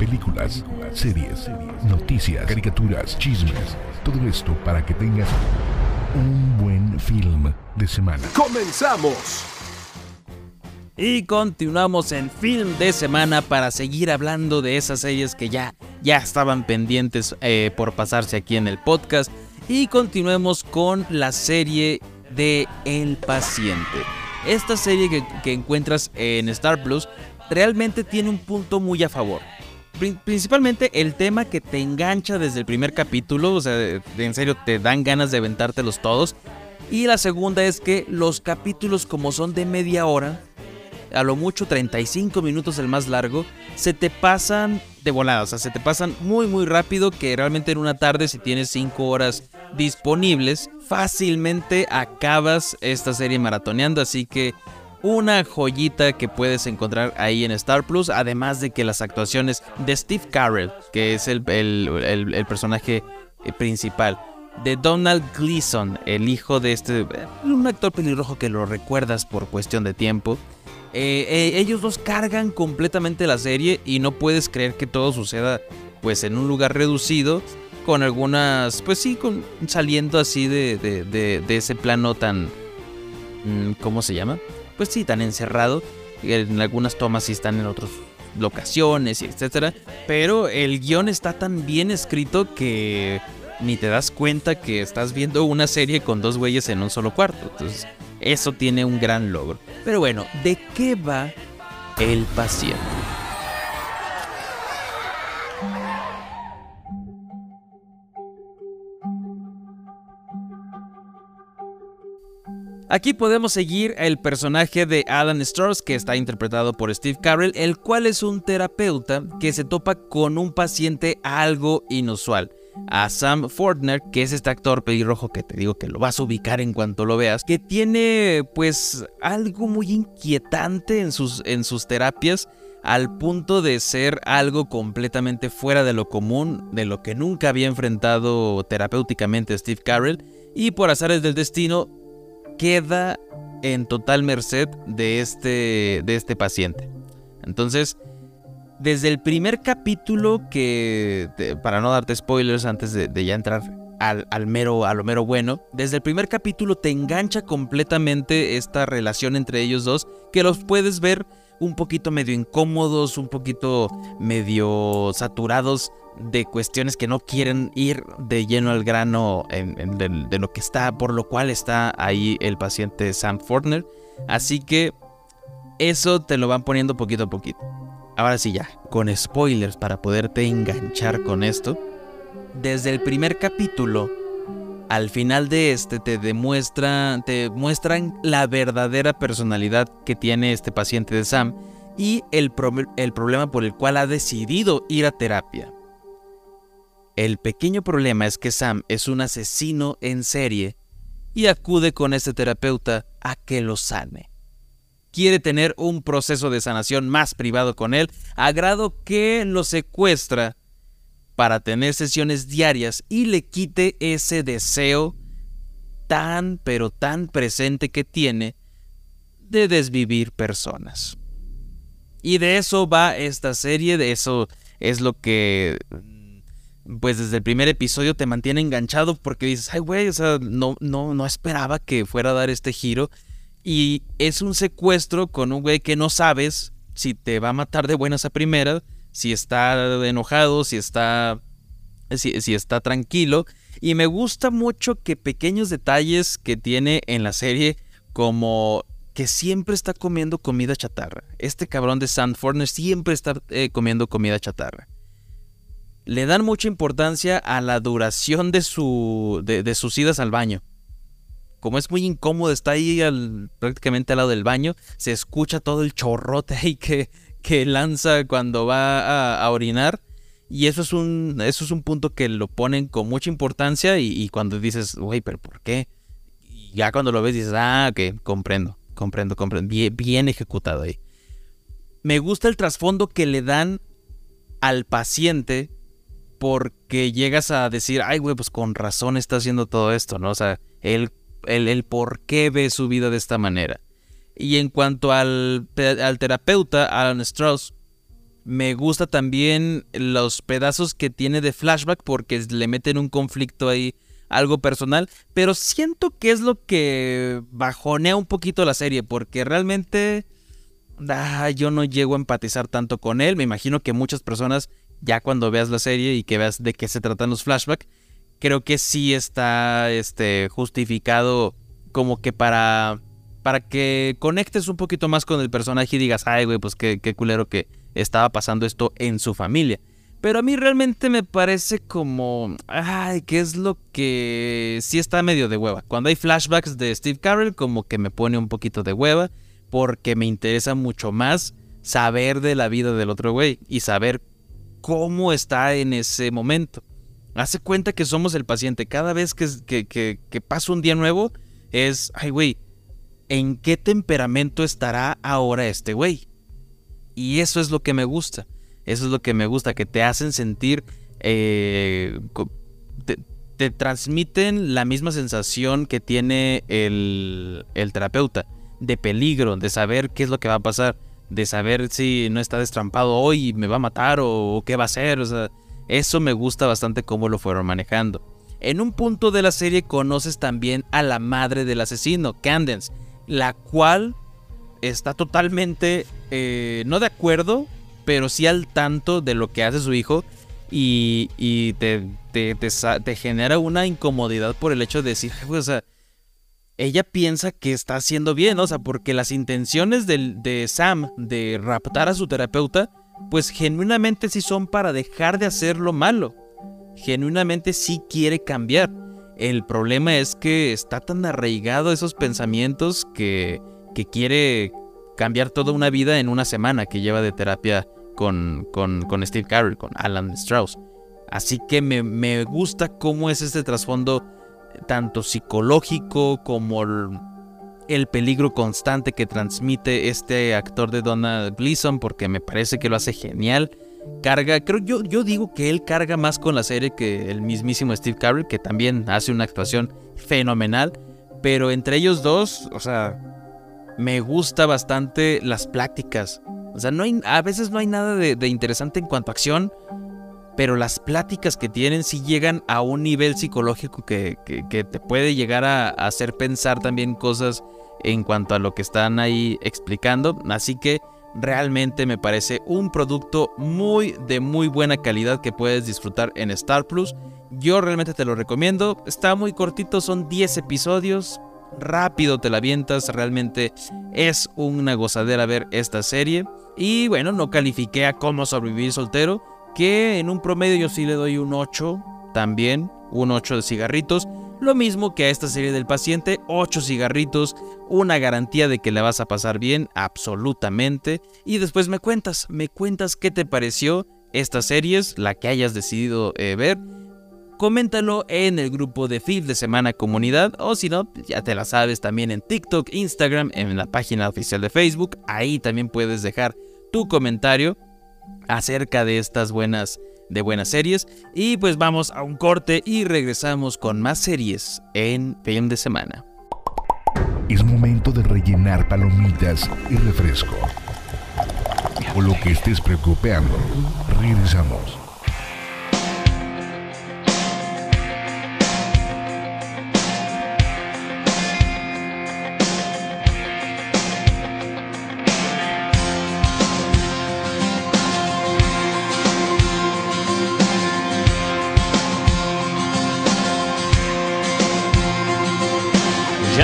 Películas, series, noticias, caricaturas, chismes. Todo esto para que tengas un buen film de semana. ¡Comenzamos! Y continuamos en film de semana para seguir hablando de esas series que ya, ya estaban pendientes eh, por pasarse aquí en el podcast. Y continuemos con la serie de El Paciente. Esta serie que, que encuentras en Star Plus realmente tiene un punto muy a favor. Pri- Principalmente el tema que te engancha desde el primer capítulo, o sea, en serio te dan ganas de aventártelos todos. Y la segunda es que los capítulos como son de media hora, a lo mucho 35 minutos el más largo, se te pasan de volada, o sea, se te pasan muy muy rápido que realmente en una tarde si tienes 5 horas disponibles, fácilmente acabas esta serie maratoneando, así que una joyita que puedes encontrar ahí en Star Plus, además de que las actuaciones de Steve Carell, que es el, el- personaje eh, principal, de Donald Gleason, el hijo de este, eh, un actor pelirrojo que lo recuerdas por cuestión de tiempo, eh, ellos dos cargan completamente la serie y no puedes creer que todo suceda pues en un lugar reducido con algunas pues sí con saliendo así de, de- de- de ese plano tan mm, ¿cómo se llama? Pues sí tan encerrado en algunas tomas sí están en otras locaciones etcétera pero el guion está tan bien escrito que ni te das cuenta que estás viendo una serie con dos güeyes en un solo cuarto entonces eso tiene un gran logro. Pero bueno, ¿de qué va el paciente? Aquí podemos seguir el personaje de Alan Strauss, que está interpretado por Steve Carell, el cual es un terapeuta que se topa con un paciente algo inusual a Sam Fortner, que es este actor pelirrojo que te digo que lo vas a ubicar en cuanto lo veas, que tiene pues algo muy inquietante en sus, en sus terapias al punto de ser algo completamente fuera de lo común, de lo que nunca había enfrentado terapéuticamente Steve Carell, y por azares del destino queda en total merced de este, de este paciente. Entonces, desde el primer capítulo que, para no darte spoilers antes de, ya entrar al, mero, a lo mero bueno, desde el primer capítulo te engancha completamente esta relación entre ellos dos, que los puedes ver un poquito medio incómodos, un poquito medio saturados de cuestiones que no quieren ir de lleno al grano de, de, lo que está, por lo cual está ahí el paciente Sam Fortner. Así que eso te lo van poniendo poquito a poquito ahora sí ya, con spoilers para poderte enganchar con esto. Desde el primer capítulo al final de este te demuestra, te muestran la verdadera personalidad que tiene este paciente de Sam y el, el problema por el cual ha decidido ir a terapia. El pequeño problema es que Sam es un asesino en serie y acude con este terapeuta a que lo sane quiere tener un proceso de sanación más privado con él, a grado que lo secuestra para tener sesiones diarias y le quite ese deseo tan pero tan presente que tiene de desvivir personas. Y de eso va esta serie, de eso es lo que pues desde el primer episodio te mantiene enganchado porque dices, ay güey, o sea, no, no, no esperaba que fuera a dar este giro y es un secuestro con un güey que no sabes si te va a matar de buenas a primeras, si está enojado, si está, si, está tranquilo. Y me gusta mucho que pequeños detalles que tiene en la serie, como que siempre está comiendo comida chatarra. Este cabrón de Sandforner siempre está eh, comiendo comida chatarra. Le dan mucha importancia a la duración de, su, de sus idas al baño como es muy incómodo, está ahí prácticamente al lado del baño, se escucha todo el chorrote ahí que, que lanza cuando va a, orinar. Y eso es, un, eso es un punto que lo ponen con mucha importancia y, cuando dices, güey, pero ¿por qué? Y ya cuando lo ves dices, ah, ok, comprendo, comprendo, comprendo. Bien, bien ejecutado ahí. Me gusta el trasfondo que le dan al paciente porque llegas a decir, ay, güey, pues con razón está haciendo todo esto, ¿no? O sea, él el, por qué ve su vida de esta manera. Y en cuanto al, al terapeuta, Alan Strauss, me gusta también los pedazos que tiene de flashback porque le meten un conflicto ahí, algo personal, pero siento que es lo que bajonea un poquito la serie porque realmente ah, yo no llego a empatizar tanto con él. Me imagino que muchas personas ya cuando veas la serie y que veas de qué se tratan los flashbacks, creo que sí está este, justificado como que para, para que conectes un poquito más con el personaje y digas, ay, güey, pues qué, qué culero que estaba pasando esto en su familia. Pero a mí realmente me parece como, ay, ¿qué es lo que sí está medio de hueva? Cuando hay flashbacks de Steve Carell, como que me pone un poquito de hueva, porque me interesa mucho más saber de la vida del otro güey y saber cómo está en ese momento. Hace cuenta que somos el paciente. Cada vez que, que, pasa un día nuevo, es, ay, güey, ¿en qué temperamento estará ahora este güey? Y eso es lo que me gusta. Eso es lo que me gusta, que te hacen sentir, eh, te, transmiten la misma sensación que tiene el, el terapeuta, de peligro, de saber qué es lo que va a pasar, de saber si no está destrampado hoy y me va a matar o, qué va a hacer, o sea eso me gusta bastante cómo lo fueron manejando. En un punto de la serie conoces también a la madre del asesino, Candence, la cual está totalmente, eh, no de acuerdo, pero sí al tanto de lo que hace su hijo y, te, te, genera una incomodidad por el hecho de decir, o sea, ella piensa que está haciendo bien, o sea, porque las intenciones de, de Sam de raptar a su terapeuta pues genuinamente sí son para dejar de hacer lo malo. Genuinamente sí quiere cambiar. El problema es que está tan arraigado esos pensamientos que, que quiere cambiar toda una vida en una semana que lleva de terapia con, con, con Steve Carell, con Alan Strauss. Así que me, me gusta cómo es este trasfondo tanto psicológico como el, el peligro constante que transmite este actor de Donald Gleason, porque me parece que lo hace genial. Carga, creo yo, yo digo que él carga más con la serie que el mismísimo Steve Carell, que también hace una actuación fenomenal. Pero entre ellos dos, o sea, me gusta bastante las pláticas. O sea, no hay, a veces no hay nada de interesante en cuanto a acción, pero las pláticas que tienen sí llegan a un nivel psicológico que, que- que te puede llegar a, a hacer pensar también cosas en cuanto a lo que están ahí explicando. Así que realmente me parece un producto muy de muy buena calidad que puedes disfrutar en Star Plus. Yo realmente te lo recomiendo. Está muy cortito, son 10 episodios. Rápido te la avientas, realmente es una gozadera ver esta serie. Y bueno, no califiqué a cómo sobrevivir soltero, que en un promedio yo sí le doy un 8 también, un 8 de cigarritos. Lo mismo que a esta serie del paciente, 8 cigarritos, una garantía de que la vas a pasar bien, absolutamente. Y después me cuentas, me cuentas qué te pareció estas series, la que hayas decidido eh, ver. Coméntalo en el grupo de Fin de Semana Comunidad o si no, ya te la sabes también en TikTok, Instagram, en la página oficial de Facebook. Ahí también puedes dejar tu comentario acerca de estas buenas de buenas series y pues vamos a un corte y regresamos con más series en Film de Semana. Es momento de rellenar palomitas y refresco. O lo que estés preocupando. Regresamos.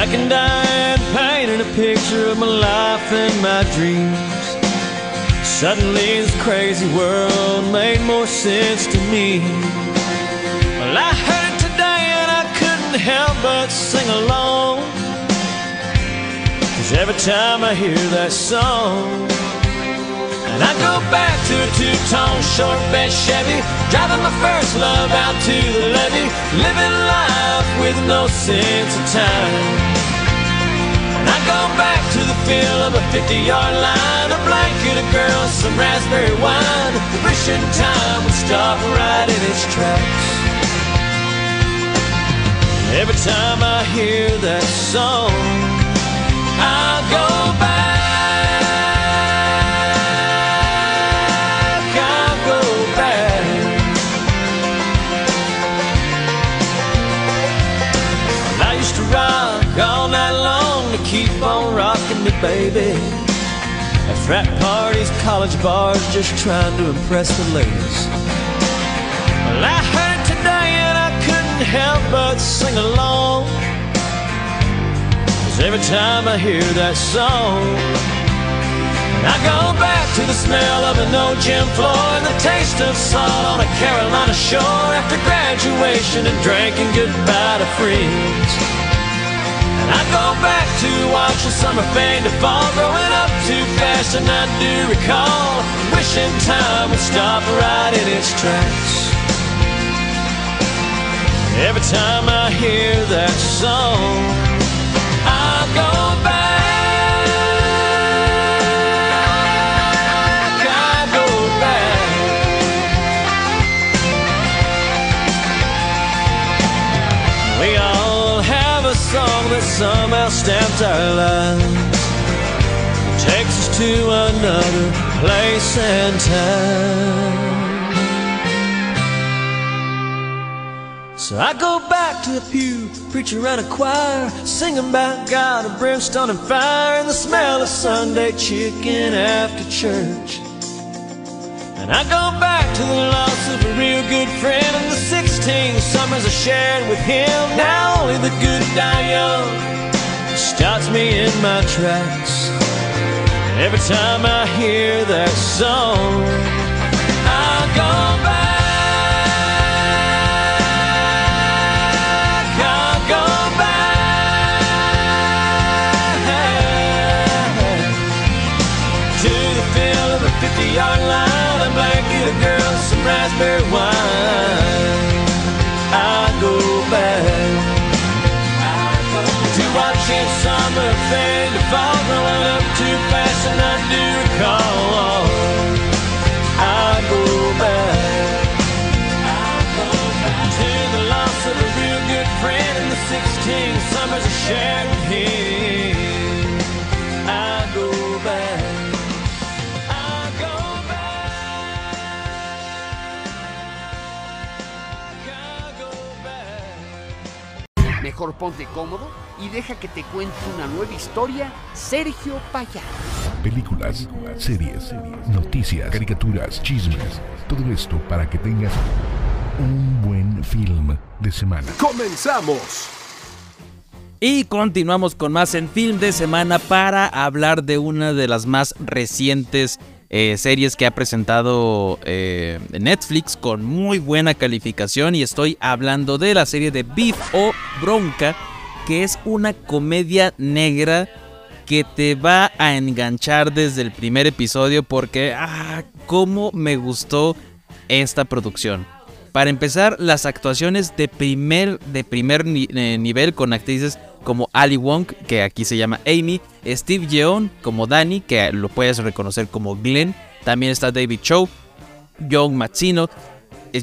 Jack and Diane painting a picture of my life and my dreams. Suddenly, this crazy world made more sense to me. Well, I heard it today and I couldn't help but sing along. Cause every time I hear that song, and I go back to a two-tone short bed Chevy, driving my first love out to the levee, living life with no sense of time. And I go back to the feel of a 50-yard line, a blanket, a girl, some raspberry wine, wishing time would stop right in its tracks. Every time I hear that song, I go back. Baby. At frat parties, college bars, just trying to impress the ladies. Well, I heard today and I couldn't help but sing along. Cause every time I hear that song, I go back to the smell of an old gym floor and the taste of salt on a Carolina shore after graduation and drinking goodbye to friends. And I go back to watching summer fade to fall, growing up too fast, and I do recall wishing time would stop right in its tracks. Every time I hear that song, our takes us to another place and time. So I go back to the pew, preacher and a choir, singing about God and brimstone and fire, and the smell of Sunday chicken after church. And I go back to the loss of a real good friend and the 16 summers I shared with him. Now only the good die young stops me in my tracks Every time I hear that song I go back yard line. I might get a girl some raspberry wine. Mejor ponte cómodo y deja que te cuente una nueva historia Sergio Payá. Películas, series, noticias, caricaturas, chismes. Todo esto para que tengas un buen film de semana. ¡Comenzamos! Y continuamos con más en Film de Semana para hablar de una de las más recientes eh, series que ha presentado eh, Netflix con muy buena calificación y estoy hablando de la serie de Beef o Bronca, que es una comedia negra que te va a enganchar desde el primer episodio porque, ah, cómo me gustó esta producción. Para empezar, las actuaciones de primer, de primer eh, nivel con actrices como Ali Wong, que aquí se llama Amy, Steve Yeun como Danny, que lo puedes reconocer como Glenn, también está David Cho, John Mazzino,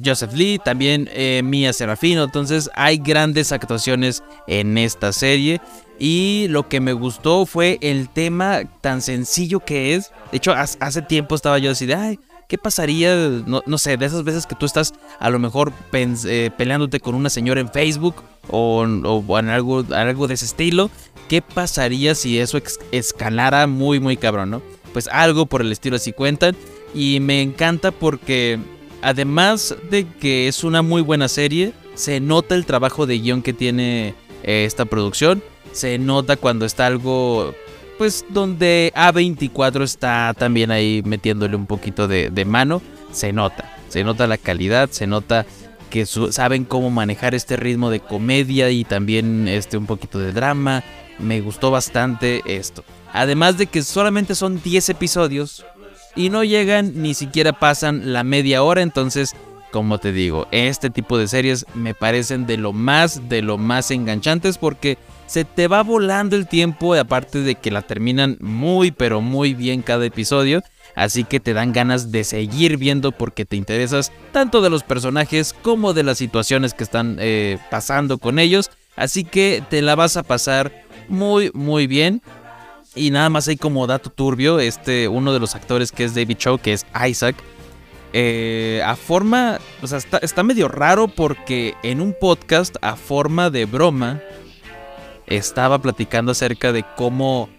Joseph Lee, también eh, Mia Serafino, entonces hay grandes actuaciones en esta serie y lo que me gustó fue el tema tan sencillo que es, de hecho hace tiempo estaba yo así de, ay, ¿qué pasaría? No, sé, de esas veces que tú estás a lo mejor eh, peleándote con una señora en Facebook o, o en algo, algo de ese estilo. ¿Qué pasaría si eso escalara muy, muy cabrón, no? Pues algo por el estilo así cuentan. Y me encanta porque además de que es una muy buena serie, se nota el trabajo de guion que tiene eh, esta producción. Se nota cuando está algo pues donde A24 está también ahí metiéndole un poquito de, de mano, se nota, se nota la calidad, se nota que saben cómo manejar este ritmo de comedia y también este un poquito de drama. Me gustó bastante esto. Además de que solamente son 10 episodios y no llegan ni siquiera pasan la media hora, entonces como te digo, este tipo de series me parecen de lo más, de lo más enganchantes porque se te va volando el tiempo, aparte de que la terminan muy, pero muy bien cada episodio. Así que te dan ganas de seguir viendo porque te interesas tanto de los personajes como de las situaciones que están eh, pasando con ellos. Así que te la vas a pasar muy, muy bien. Y nada más hay como dato turbio, este, uno de los actores que es David Cho, que es Isaac, eh, a forma, o sea, está, está medio raro porque en un podcast a forma de broma estaba platicando acerca de cómo,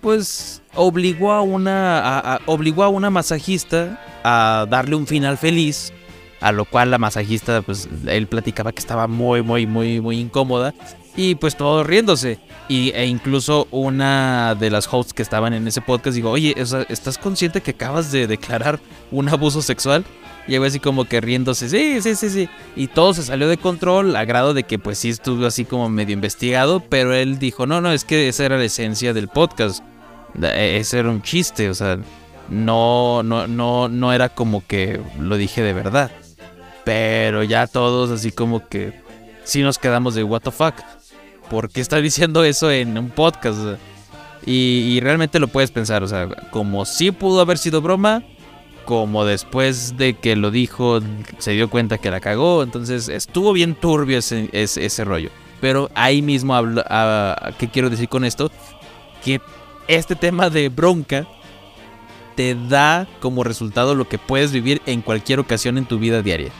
pues, obligó a una, obligó a una masajista a darle un final feliz, a lo cual la masajista, pues, él platicaba que estaba muy, muy, muy, muy incómoda y pues todo riéndose. Y, e incluso una de las hosts que estaban en ese podcast digo, oye, ¿estás consciente que acabas de declarar un abuso sexual? Y así como que riéndose, sí, sí, sí, sí. Y todo se salió de control, a grado de que pues sí estuvo así como medio investigado, pero él dijo, no, no, es que esa era la esencia del podcast. E- Ese era un chiste, o sea, no, no, no, no era como que lo dije de verdad. Pero ya todos así como que sí nos quedamos de what the fuck. ¿Por qué está diciendo eso en un podcast? Y, realmente lo puedes pensar, o sea, como sí pudo haber sido broma, como después de que lo dijo se dio cuenta que la cagó, entonces estuvo bien turbio ese, ese, ese rollo. Pero ahí mismo hablo, ah, ¿qué quiero decir con esto? Que este tema de bronca te da como resultado lo que puedes vivir en cualquier ocasión en tu vida diaria.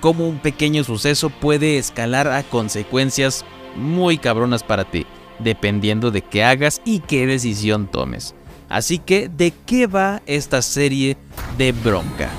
Cómo un pequeño suceso puede escalar a consecuencias muy cabronas para ti, dependiendo de qué hagas y qué decisión tomes. Así que, ¿de qué va esta serie de bronca?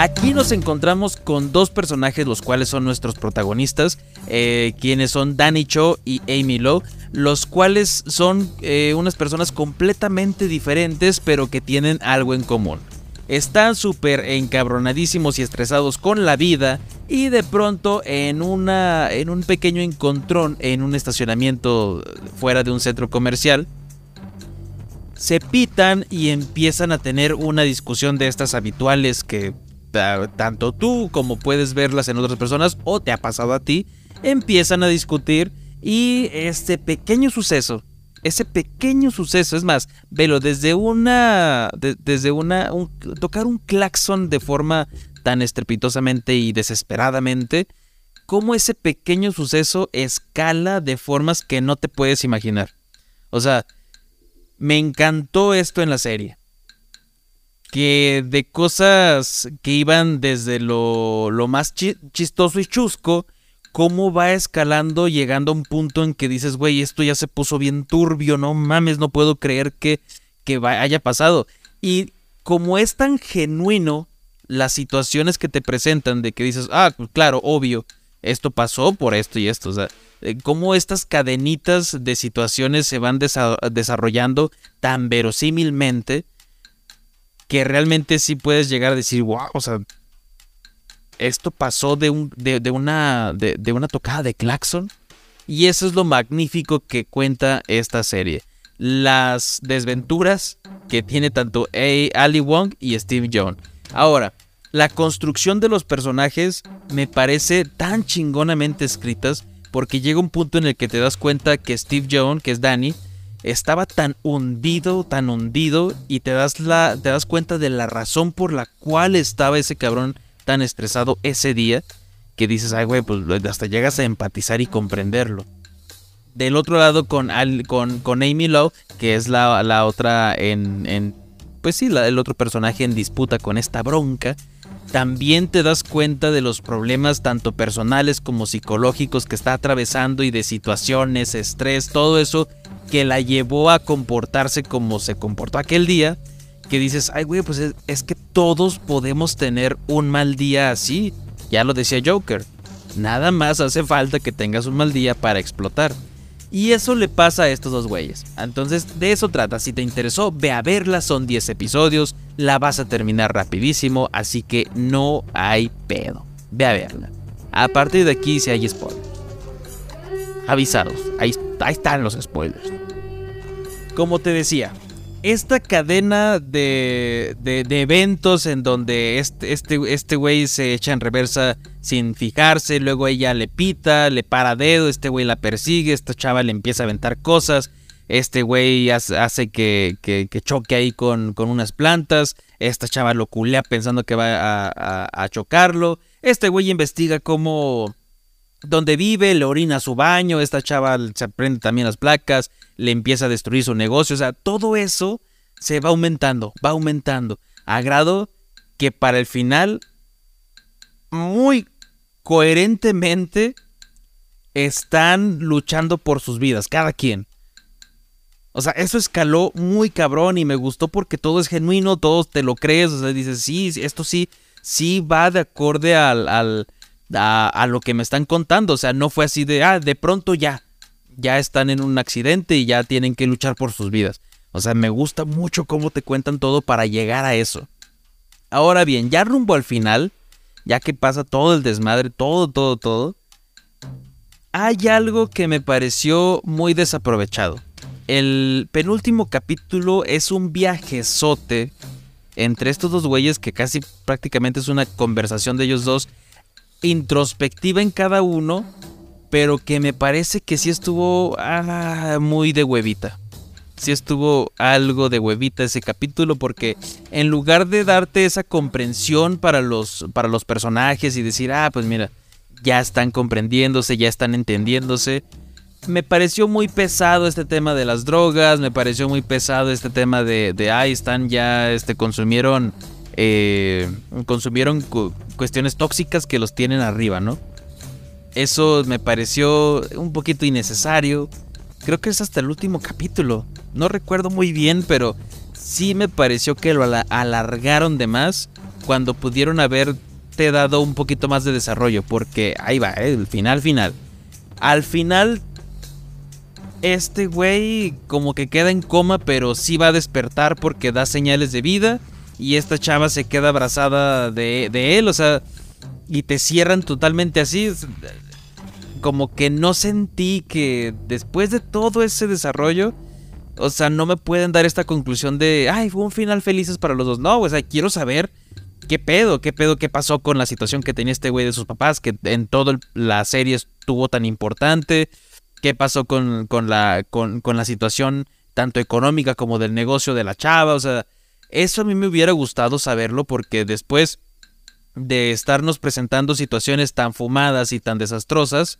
Aquí nos encontramos con dos personajes, los cuales son nuestros protagonistas, eh, quienes son Danny Cho y Amy Lowe, los cuales son eh, unas personas completamente diferentes, pero que tienen algo en común. están súper encabronadísimos y estresados con la vida y de pronto en, una, en un pequeño encontrón en un estacionamiento fuera de un centro comercial, se pitan y empiezan a tener una discusión de estas habituales que tanto tú como puedes verlas en otras personas o te ha pasado a ti, empiezan a discutir y este pequeño suceso, ese pequeño suceso, es más, velo desde una, de- desde una, un- tocar un claxon de forma tan estrepitosamente y desesperadamente, como ese pequeño suceso escala de formas que no te puedes imaginar. O sea, me encantó esto en la serie. Que de cosas que iban desde lo, lo más chi- chistoso y chusco, cómo va escalando llegando a un punto en que dices, güey, esto ya se puso bien turbio, no mames, no puedo creer que, que haya pasado. Y como es tan genuino las situaciones que te presentan de que dices, ah, pues claro, obvio, esto pasó por esto y esto, o sea, eh, cómo estas cadenitas de situaciones se van desa- desarrollando tan verosímilmente que realmente sí puedes llegar a decir, wow, o sea, esto pasó de, un, de, una, de, de una tocada de claxon. Y eso es lo magnífico que cuenta esta serie. Las desventuras que tiene tanto A. Ali Wong y Steve Young. Ahora, la construcción de los personajes me parece tan chingonamente escritas porque llega un punto en el que te das cuenta que Steve Young, que es Danny, estaba tan hundido, tan hundido y te das la te das cuenta de la razón por la cual estaba ese cabrón tan estresado ese día que dices, "Ay, güey, pues hasta llegas a empatizar y comprenderlo." Del otro lado con con, con Amy Lowe, que es la, la otra en, en pues sí, la- el otro personaje en disputa con esta bronca, también te das cuenta de los problemas tanto personales como psicológicos que está atravesando y de situaciones, estrés, todo eso que la llevó a comportarse como se comportó aquel día, que dices, ay güey, pues es, que todos podemos tener un mal día así, ya lo decía Joker, nada más hace falta que tengas un mal día para explotar. Y eso le pasa a estos dos güeyes. Entonces, de eso trata. Si te interesó, ve a verla. Son 10 episodios. La vas a terminar rapidísimo. Así que no hay pedo. Ve a verla. A partir de aquí, si hay spoilers. Avisados. Ahí, ahí están los spoilers. Como te decía, esta cadena de, de- eventos en donde este este este güey se echa en reversa sin fijarse, luego ella le pita, le para dedo, este güey la persigue, esta chava le empieza a aventar cosas, este güey hace, que, que- que choque ahí con, con unas plantas, esta chava lo culea pensando que va a, a- chocarlo, este güey investiga cómo donde vive, le orina su baño, esta chava se aprende también las placas, le empieza a destruir su negocio, o sea, todo eso se va aumentando, va aumentando, a grado que para el final, muy coherentemente, están luchando por sus vidas, cada quien. O sea, eso escaló muy cabrón y me gustó porque todo es genuino, todos te lo crees, o sea, dices, sí, sí, esto sí, sí va de acorde al, al- a, a lo que me están contando, o sea, no fue así de, ah, de pronto ya, ya están en un accidente y ya tienen que luchar por sus vidas. O sea, me gusta mucho cómo te cuentan todo para llegar a eso. Ahora bien, ya rumbo al final, ya que pasa todo el desmadre, todo, todo, todo, hay algo que me pareció muy desaprovechado. El penúltimo capítulo es un viajezote entre estos dos güeyes que casi prácticamente es una conversación de ellos dos, introspectiva en cada uno, pero que me parece que sí estuvo ah, muy de huevita. Sí estuvo algo de huevita ese capítulo porque en lugar de darte esa comprensión para los, para los personajes y decir, ah, pues mira, ya están comprendiéndose, ya están entendiéndose, me pareció muy pesado este tema de las drogas, me pareció muy pesado este tema de, de ah, están ya, este, consumieron, eh, consumieron cu- cuestiones tóxicas que los tienen arriba, ¿no? Eso me pareció un poquito innecesario. Creo que es hasta el último capítulo. No recuerdo muy bien, pero sí me pareció que lo ala- alargaron de más cuando pudieron haberte dado un poquito más de desarrollo. Porque ahí va, ¿eh? el final final. Al final, este güey como que queda en coma, pero sí va a despertar porque da señales de vida. y esta chava se queda abrazada de, de él, o sea, y te cierran totalmente así. Como que no sentí que después de todo ese desarrollo, o sea, no me pueden dar esta conclusión de, ay, fue un final felices para los dos. No, o sea, quiero saber qué pedo, qué pedo, qué pasó con la situación que tenía este güey de sus papás, que en toda la serie estuvo tan importante. Qué pasó con, con la, con, con la situación tanto económica como del negocio de la chava. O sea, eso a mí me hubiera gustado saberlo porque después de estarnos presentando situaciones tan fumadas y tan desastrosas,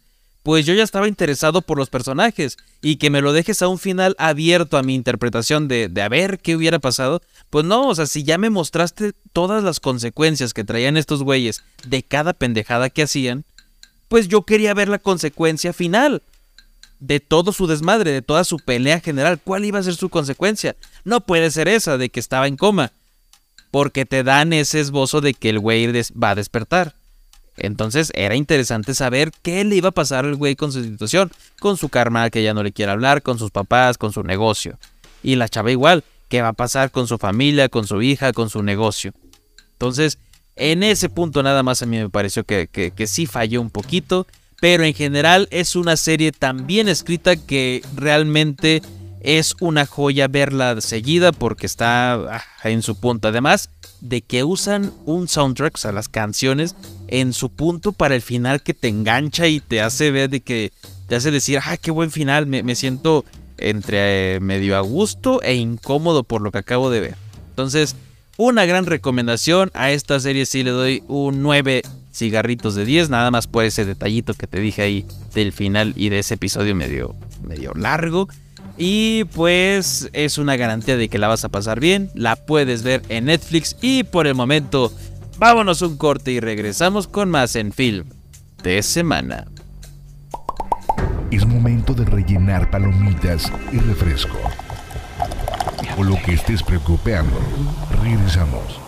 pues yo ya estaba interesado por los personajes y que me lo dejes a un final abierto a mi interpretación de, de a ver qué hubiera pasado, pues no, o sea, si ya me mostraste todas las consecuencias que traían estos güeyes de cada pendejada que hacían, pues yo quería ver la consecuencia final de todo su desmadre, de toda su pelea general, ¿cuál iba a ser su consecuencia? No puede ser esa de que estaba en coma, porque te dan ese esbozo de que el güey va a despertar. Entonces era interesante saber qué le iba a pasar al güey con su situación, con su karma que ya no le quiere hablar, con sus papás, con su negocio. Y la chava igual, qué va a pasar con su familia, con su hija, con su negocio. Entonces, en ese punto nada más a mí me pareció que, que, sí falló un poquito, pero en general es una serie tan bien escrita que realmente es una joya verla seguida porque está ah, en su punto. Además, de que usan un soundtrack, o sea, las canciones, en su punto para el final que te engancha y te hace ver de que te hace decir, ah, qué buen final, me, siento entre eh, medio a gusto e incómodo por lo que acabo de ver. Entonces, una gran recomendación a esta serie sí le doy un 9 cigarritos de 10, nada más por ese detallito que te dije ahí del final y de ese episodio medio, medio largo. Y pues es una garantía de que la vas a pasar bien, la puedes ver en Netflix y por el momento vámonos un corte y regresamos con más en film de semana. Es momento de rellenar palomitas y refresco. O lo que estés preocupando. Regresamos.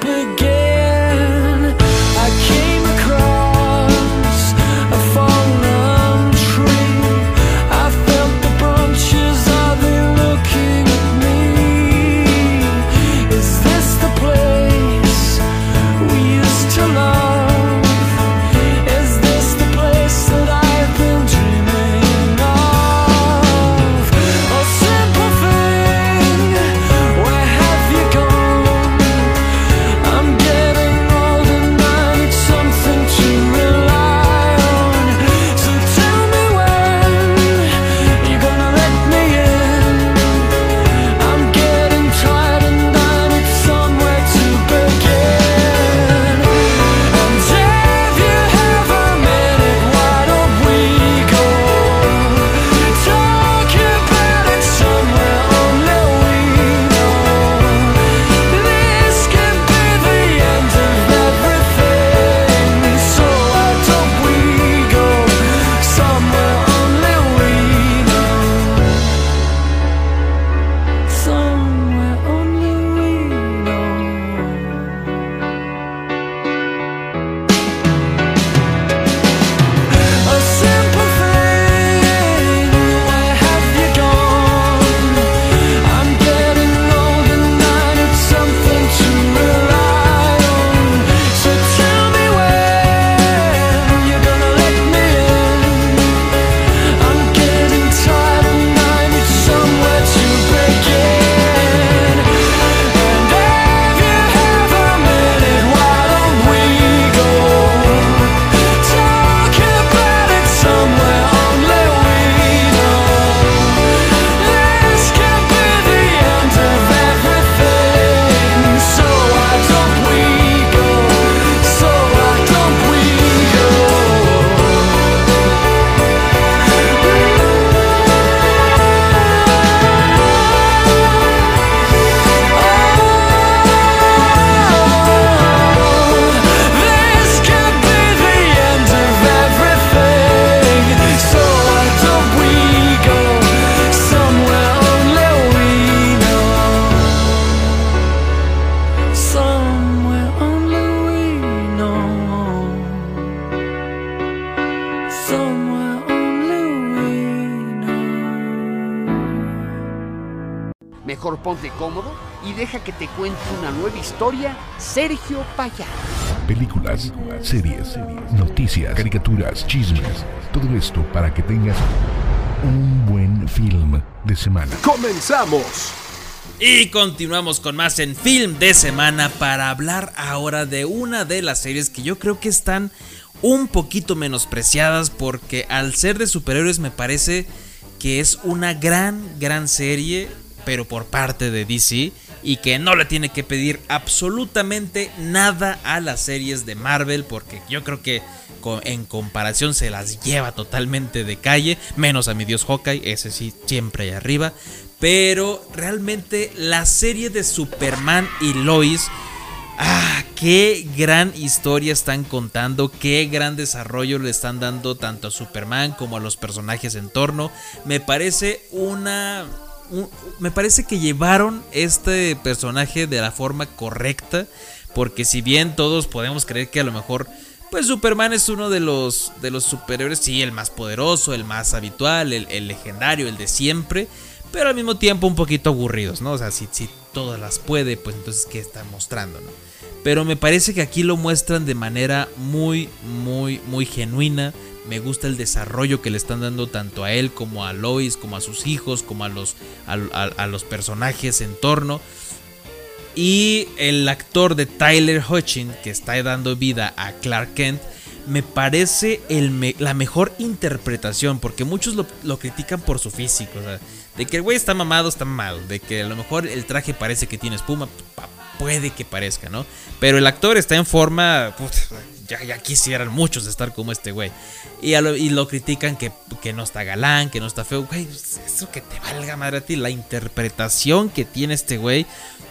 Películas, series, noticias, caricaturas, chismes. Todo esto para que tengas un buen film de semana. ¡Comenzamos! Y continuamos con más en Film de Semana para hablar ahora de una de las series que yo creo que están un poquito menospreciadas porque al ser de superhéroes me parece que es una gran, gran serie, pero por parte de DC y que no le tiene que pedir absolutamente nada a las series de Marvel porque yo creo que en comparación se las lleva totalmente de calle, menos a mi dios Hawkeye, ese sí siempre ahí arriba, pero realmente la serie de Superman y Lois Ah, qué gran historia están contando, qué gran desarrollo le están dando tanto a Superman como a los personajes en torno. Me parece una... me parece que llevaron este personaje de la forma correcta, porque si bien todos podemos creer que a lo mejor... Pues Superman es uno de los, de los superhéroes, sí, el más poderoso, el más habitual, el, el legendario, el de siempre pero al mismo tiempo un poquito aburridos, ¿no? O sea, si, si todas las puede, pues entonces, ¿qué está mostrando, no? Pero me parece que aquí lo muestran de manera muy, muy, muy genuina. Me gusta el desarrollo que le están dando tanto a él como a Lois, como a sus hijos, como a los, a, a- los personajes en torno. Y el actor de Tyler Hutchin, que está dando vida a Clark Kent, me parece el la mejor interpretación, porque muchos lo, critican por su físico. o sea, de que el güey está mamado, está mamado. De que a lo mejor el traje parece que tiene espuma, pa- puede que parezca, ¿no? Pero el actor está en forma. Ya, quisieran muchos estar como este güey. Y, lo, critican que, no está galán, que no está feo. Güey, eso que te valga madre a ti. La interpretación que tiene este güey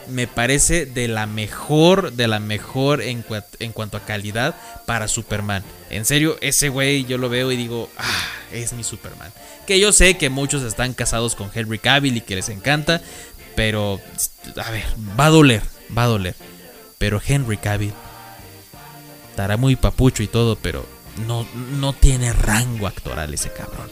me parece de la mejor, de la mejor en, en cuanto a calidad para Superman. En serio, ese güey yo lo veo y digo, ah, es mi Superman. Que yo sé que muchos están casados con Henry Cavill y que les encanta, pero, a ver, va a doler, va a doler. Pero Henry Cavill estará muy papucho y todo, pero no, no tiene rango actoral ese cabrón.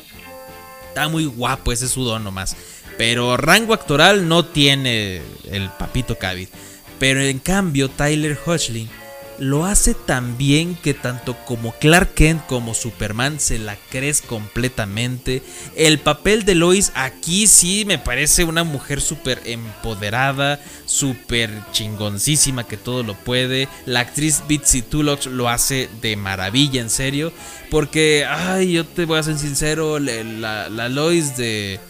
Está muy guapo, ese es su don nomás. Pero rango actoral no tiene el papito Cavill. Pero en cambio, Tyler Hoechlin lo hace tan bien que tanto como Clark Kent como Superman se la crees completamente. El papel de Lois aquí sí me parece una mujer súper empoderada, súper chingoncísima que todo lo puede. La actriz Bitsy Tulloch lo hace de maravilla, en serio. Porque, ay, yo te voy a ser sincero, la, la Lois de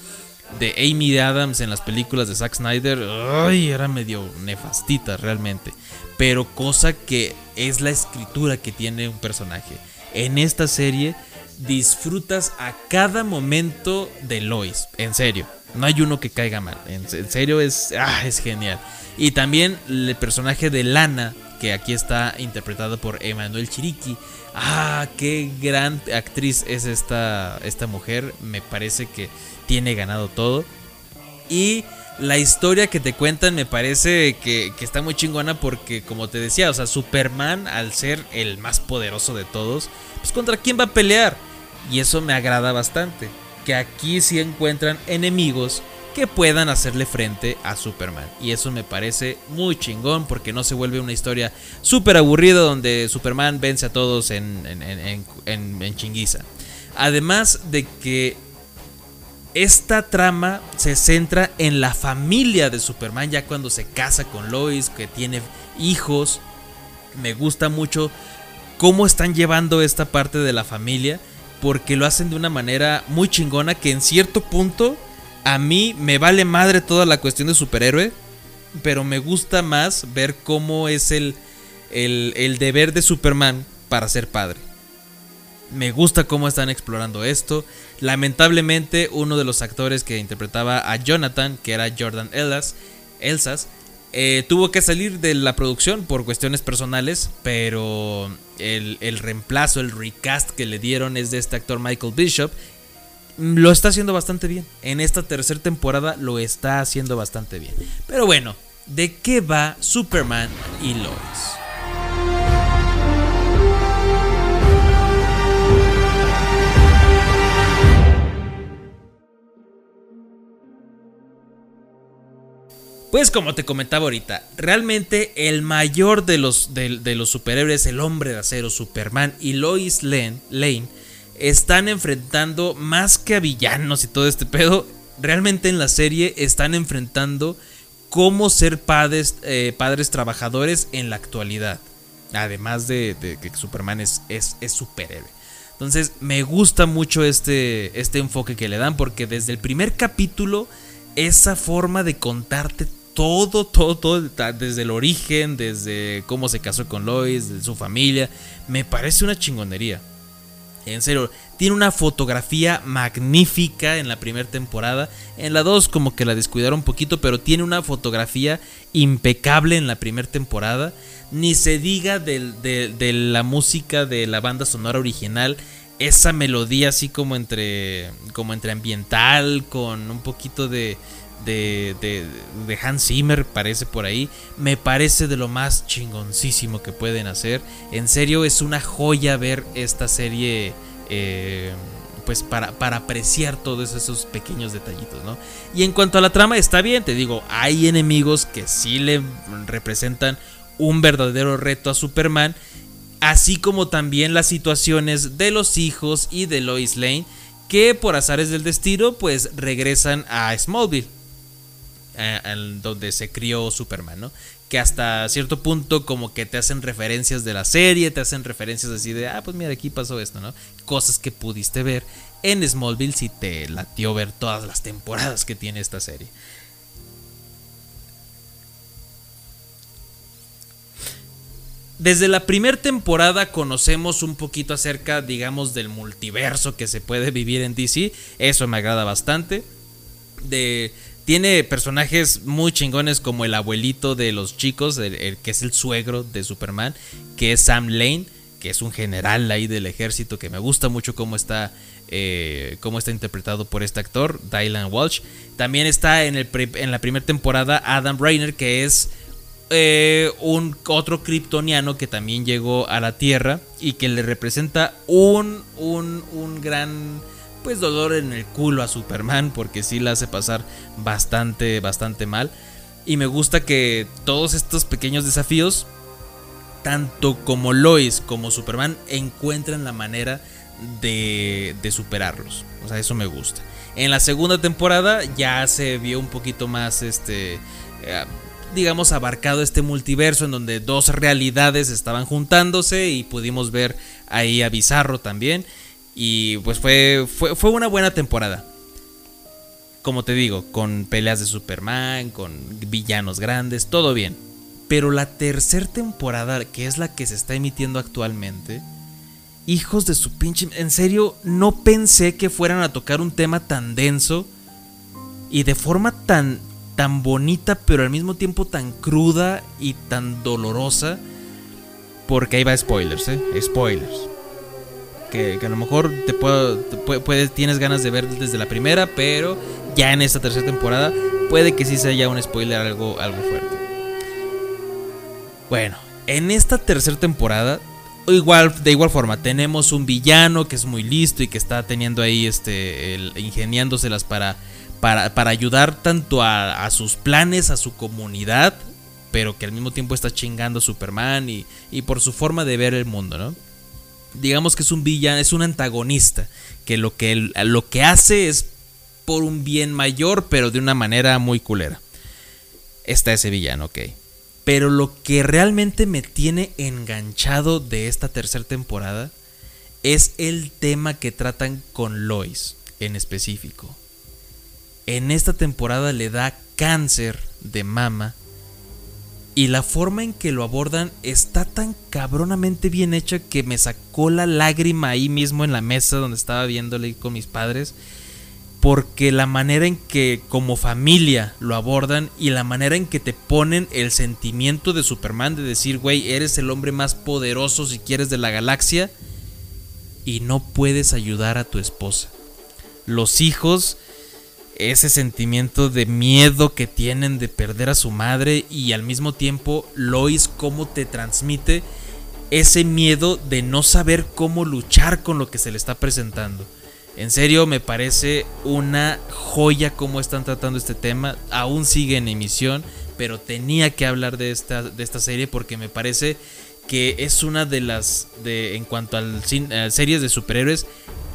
de Amy Adams en las películas de Zack Snyder, ay, era medio nefastita realmente. Pero cosa que es la escritura que tiene un personaje. En esta serie disfrutas a cada momento de Lois, en serio. No hay uno que caiga mal, en, serio es, ah, es genial. Y también el personaje de Lana, que aquí está interpretado por Emanuel Chiriqui. Ah, qué gran actriz es esta, esta mujer. Me parece que tiene ganado todo. Y la historia que te cuentan me parece que, está muy chingona porque, como te decía, o sea, Superman, al ser el más poderoso de todos, pues contra quién va a pelear. Y eso me agrada bastante. Que aquí sí encuentran enemigos que puedan hacerle frente a Superman. Y eso me parece muy chingón porque no se vuelve una historia súper aburrida donde Superman vence a todos en, en- en- en chinguiza. Además de que esta trama se centra en la familia de Superman ya cuando se casa con Lois, que tiene hijos. Me gusta mucho cómo están llevando esta parte de la familia porque lo hacen de una manera muy chingona que en cierto punto a mí me vale madre toda la cuestión de superhéroe, pero me gusta más ver cómo es el, el, el deber de Superman para ser padre. Me gusta cómo están explorando esto. Lamentablemente, uno de los actores que interpretaba a Jonathan, que era Jordan Ellas, Elsas, eh, tuvo que salir de la producción por cuestiones personales, pero el, el reemplazo, el recast que le dieron es de este actor Michael Bishop. Mm, Lo está haciendo bastante bien. En esta tercera temporada lo está haciendo bastante bien. Pero bueno, ¿de qué va Superman y Lois? Pues como te comentaba ahorita, realmente el mayor de los, de, los superhéroes, el hombre de acero, Superman y Lois Lane, Lane, están enfrentando más que a villanos y todo este pedo. Realmente en la serie están enfrentando cómo ser padres, eh, padres trabajadores en la actualidad. Además de, de que Superman es, es, es superhéroe. Entonces me gusta mucho este, este enfoque que le dan porque desde el primer capítulo esa forma de contarte todo, todo, todo, desde el origen, desde cómo se casó con Lois, de su familia, me parece una chingonería. En serio, tiene una fotografía magnífica en la primera temporada. En la 2 como que la descuidaron un poquito, pero tiene una fotografía impecable en la primera temporada. Ni se diga de, de, la música de la banda sonora original. Esa melodía así como entre, como entre ambiental, con un poquito de, de, de, Hans Zimmer, parece por ahí. Me parece de lo más chingoncísimo que pueden hacer. En serio, es una joya ver esta serie. Eh, pues para, para, apreciar todos esos pequeños detallitos, ¿no? Y en cuanto a la trama, está bien, te digo, hay enemigos que sí le representan un verdadero reto a Superman. Así como también las situaciones de los hijos y de Lois Lane. Que por azares del destino, pues regresan a Smallville donde se crió Superman, ¿no? Que hasta cierto punto como que te hacen referencias de la serie, te hacen referencias así de, ah, pues mira, aquí pasó esto, ¿no? Cosas que pudiste ver en Smallville si te latió ver todas las temporadas que tiene esta serie. Desde la primera temporada conocemos un poquito acerca, digamos, del multiverso que se puede vivir en DC. Eso me agrada bastante. De tiene personajes muy chingones como el abuelito de los chicos, el, que es el suegro de Superman, que es Sam Lane, que es un general ahí del ejército, que me gusta mucho cómo está, eh, cómo está interpretado por este actor, Dylan Walsh. También está en, el, en la primera temporada Adam Rainer, que es eh, un otro kryptoniano que también llegó a la Tierra y que le representa un, un, un gran pues dolor en el culo a Superman porque sí la hace pasar bastante, bastante mal. Y me gusta que todos estos pequeños desafíos, tanto como Lois como Superman, encuentran la manera de, de superarlos. O sea, eso me gusta. En la segunda temporada ya se vio un poquito más este... Eh, digamos, abarcado este multiverso en donde dos realidades estaban juntándose y pudimos ver ahí a Bizarro también. Y pues fue, fue, fue una buena temporada. Como te digo, con peleas de Superman, con villanos grandes, todo bien. Pero la tercera temporada, que es la que se está emitiendo actualmente, hijos de su pinche... En serio, no pensé que fueran a tocar un tema tan denso y de forma tan, tan bonita, pero al mismo tiempo tan cruda y tan dolorosa. Porque ahí va spoilers, ¿eh? Spoilers que, a lo mejor te, puedo, te tienes ganas de ver desde la primera, pero ya en esta tercera temporada puede que sí sea ya un spoiler algo, algo fuerte. Bueno, en esta tercera temporada, igual, de igual forma, tenemos un villano que es muy listo y que está teniendo ahí, este, el, ingeniándoselas para, para, para ayudar tanto a, a, sus planes, a su comunidad, pero que al mismo tiempo está chingando a Superman y, y por su forma de ver el mundo, ¿no? Digamos que es un villano, es un antagonista, que lo que, lo que hace es por un bien mayor, pero de una manera muy culera. Está ese villano, ok. Pero lo que realmente me tiene enganchado de esta tercera temporada es el tema que tratan con Lois en específico. En esta temporada le da cáncer de mama y la forma en que lo abordan está tan cabronamente bien hecha que me sacó la lágrima ahí mismo en la mesa donde estaba viéndole con mis padres. Porque la manera en que como familia lo abordan y la manera en que te ponen el sentimiento de Superman de decir, güey, eres el hombre más poderoso si quieres de la galaxia y no puedes ayudar a tu esposa. Los hijos ese sentimiento de miedo que tienen de perder a su madre y al mismo tiempo Lois cómo te transmite ese miedo de no saber cómo luchar con lo que se le está presentando. En serio, me parece una joya cómo están tratando este tema. Aún sigue en emisión, pero tenía que hablar de esta, de esta serie porque me parece que es una de las, de, en cuanto a series de superhéroes,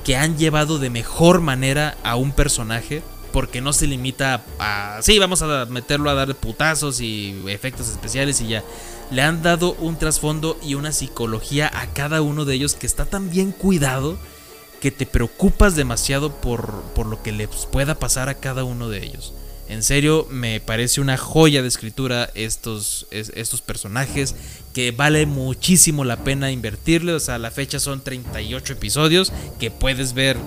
que han llevado de mejor manera a un personaje. Porque no se limita a, a- Sí, vamos a meterlo a dar putazos y efectos especiales y ya. Le han dado un trasfondo y una psicología a cada uno de ellos que está tan bien cuidado que te preocupas demasiado por, por lo que les pueda pasar a cada uno de ellos. En serio, me parece una joya de escritura estos, es- estos personajes que vale muchísimo la pena invertirle. O sea, la fecha son 38 episodios que puedes ver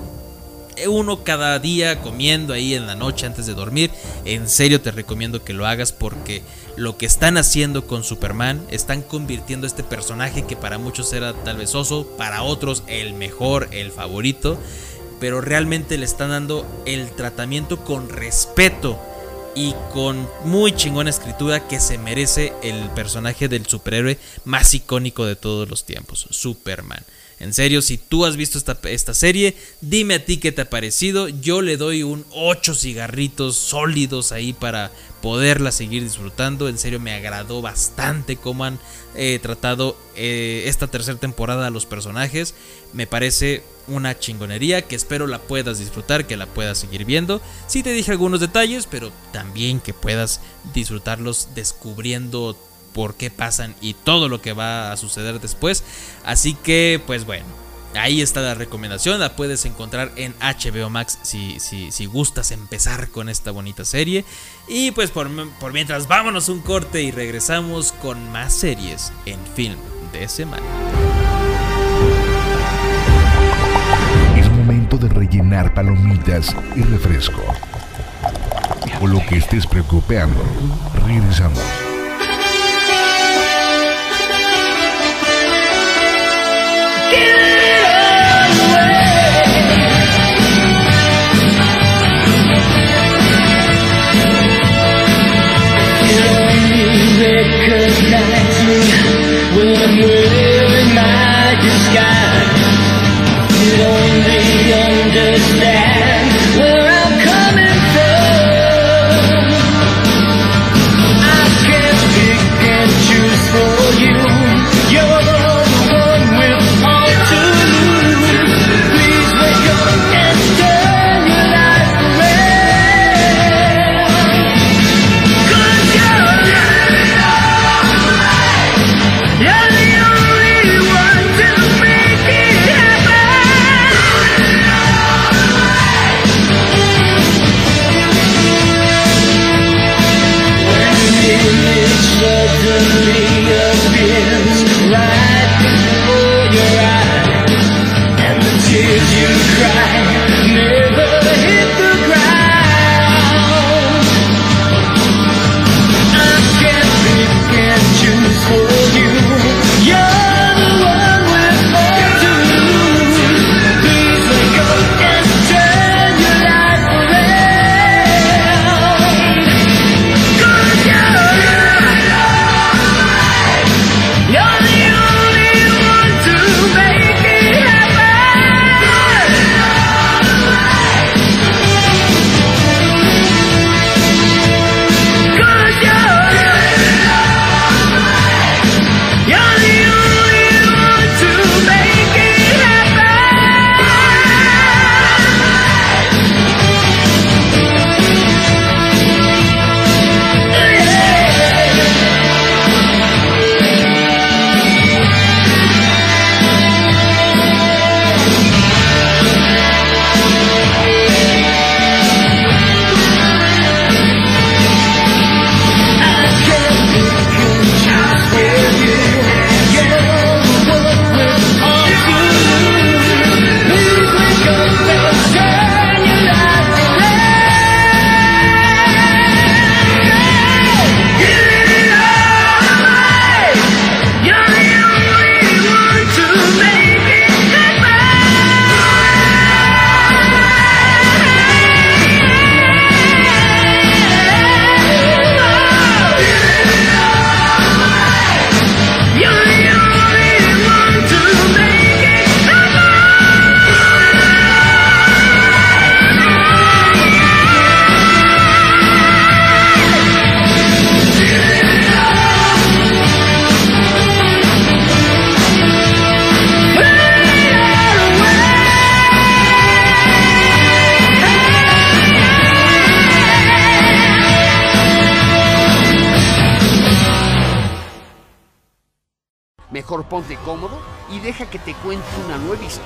uno cada día comiendo ahí en la noche antes de dormir. En serio te recomiendo que lo hagas porque lo que están haciendo con Superman están convirtiendo a este personaje que para muchos era tal vez oso, para otros el mejor, el favorito, pero realmente le están dando el tratamiento con respeto y con muy chingona escritura que se merece el personaje del superhéroe más icónico de todos los tiempos, Superman. En serio, si tú has visto esta, esta serie, dime a ti qué te ha parecido. Yo le doy un 8 cigarritos sólidos ahí para poderla seguir disfrutando. En serio, me agradó bastante cómo han eh, tratado eh, esta tercera temporada a los personajes. Me parece una chingonería que espero la puedas disfrutar, que la puedas seguir viendo. Sí te dije algunos detalles, pero también que puedas disfrutarlos descubriendo por qué pasan y todo lo que va a suceder después. Así que, pues bueno, ahí está la recomendación. La puedes encontrar en HBO Max si, si, si gustas empezar con esta bonita serie. Y pues por, por mientras, vámonos un corte y regresamos con más series en film de semana. Es momento de rellenar palomitas y refresco. O lo que estés preocupando. Regresamos. Give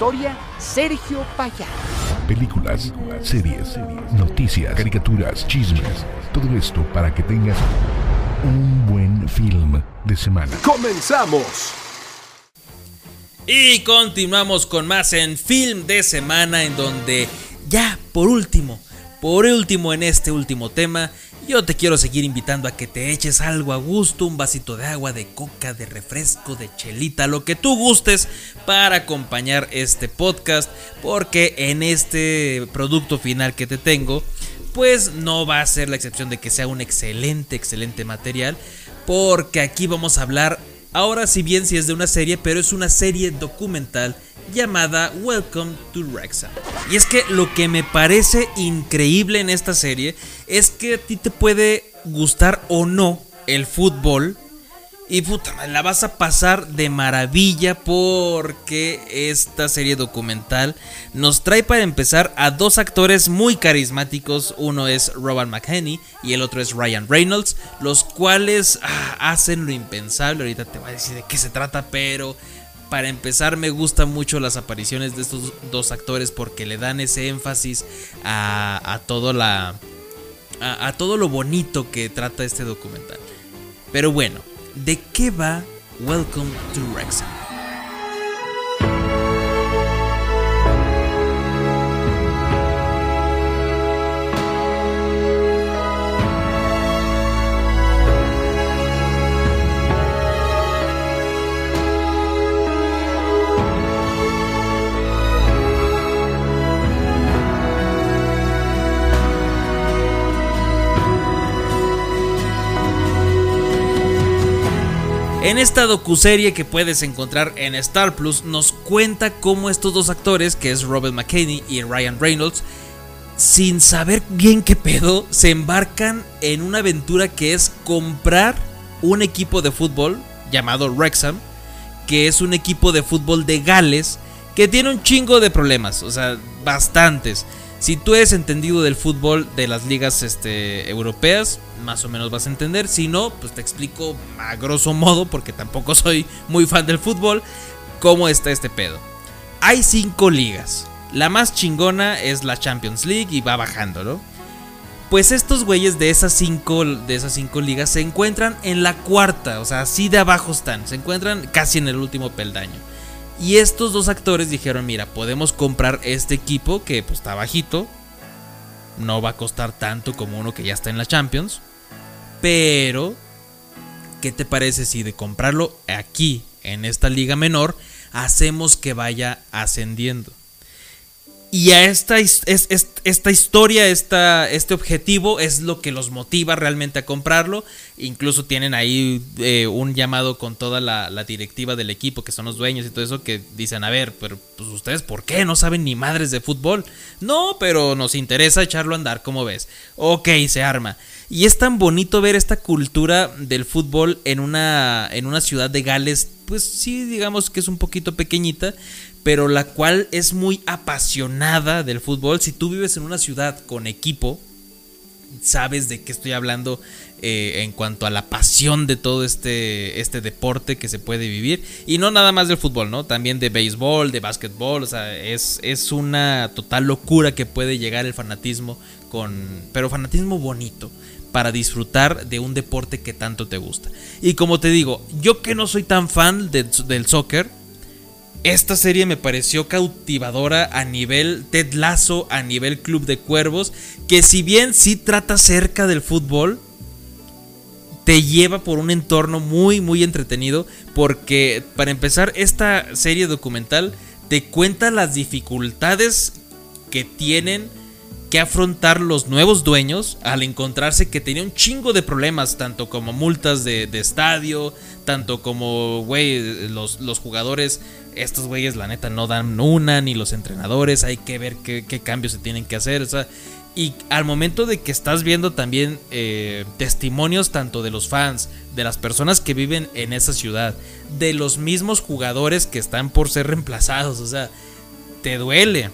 historia, Sergio Payá. Películas, series, noticias, caricaturas, chismes. Todo esto para que tengas un buen film de semana. ¡Comenzamos! Y continuamos con más en Film de Semana, en donde ya por último, por último en este último tema, yo te quiero seguir invitando a que te eches algo a gusto, un vasito de agua, de coca, de refresco, de chelita, lo que tú gustes para acompañar este podcast, porque en este producto final que te tengo, pues no va a ser la excepción de que sea un excelente, excelente material, porque aquí vamos a hablar, ahora si bien si es de una serie, pero es una serie documental llamada Welcome to Wrexham. Y es que lo que me parece increíble en esta serie es que a ti te puede gustar o no el fútbol. Y puta, la vas a pasar de maravilla porque esta serie documental nos trae para empezar a dos actores muy carismáticos. Uno es Robert McHenny y el otro es Ryan Reynolds, los cuales ah, hacen lo impensable. Ahorita te voy a decir de qué se trata, pero para empezar, me gustan mucho las apariciones de estos dos actores porque le dan ese énfasis a, todo lo bonito que trata este documental. Pero bueno, ¿de qué va Welcome to Wrexham? En esta docuserie que puedes encontrar en Star Plus nos cuenta cómo estos dos actores, que es Robert McKinney y Ryan Reynolds, sin saber bien qué pedo, se embarcan en una aventura que es comprar un equipo de fútbol llamado Wrexham, que es un equipo de fútbol de Gales que tiene un chingo de problemas, o sea, bastantes. Si tú eres entendido del fútbol de las ligas este, europeas, más o menos vas a entender. Si no, pues te explico a grosso modo, porque tampoco soy muy fan del fútbol, cómo está este pedo. Hay cinco ligas. La más chingona es la Champions League y va bajando, ¿no? Pues estos güeyes de esas cinco, de esas cinco ligas se encuentran en la cuarta, o sea, así de abajo están, se encuentran casi en el último peldaño. Y estos dos actores dijeron, mira, podemos comprar este equipo que pues está bajito. No va a costar tanto como uno que ya está en la Champions. Pero, ¿qué te parece si de comprarlo aquí, en esta liga menor, hacemos que vaya ascendiendo? Y a esta, es, es, esta historia, esta, este objetivo es lo que los motiva realmente a comprarlo. Incluso tienen ahí eh, un llamado con toda la, la, directiva del equipo, que son los dueños y todo eso, que dicen, a ver, pero pues ustedes, ¿por qué? No saben ni madres de fútbol. No, pero nos interesa echarlo a andar, como ves? Ok, se arma. Y es tan bonito ver esta cultura del fútbol en una, en una ciudad de Gales, pues sí, digamos que es un poquito pequeñita, pero la cual es muy apasionada del fútbol. Si tú vives en una ciudad con equipo, sabes de qué estoy hablando eh, en cuanto a la pasión de todo este, este deporte que se puede vivir. Y no nada más del fútbol, ¿no? También de béisbol, de básquetbol. O sea, es, es una total locura que puede llegar el fanatismo con... Pero fanatismo bonito para disfrutar de un deporte que tanto te gusta. Y como te digo, yo que no soy tan fan de, del soccer, esta serie me pareció cautivadora a nivel Ted Lasso, a nivel Club de Cuervos, que si bien sí trata cerca del fútbol, te lleva por un entorno muy muy entretenido porque para empezar esta serie documental te cuenta las dificultades que tienen que afrontar los nuevos dueños al encontrarse que tenía un chingo de problemas, tanto como multas de, estadio, tanto como, güey, los, los, jugadores, estos güeyes la neta no dan una, ni los entrenadores, hay que ver qué, cambios se tienen que hacer, o sea, y al momento de que estás viendo también eh, testimonios tanto de los fans, de las personas que viven en esa ciudad, de los mismos jugadores que están por ser reemplazados, o sea, te duele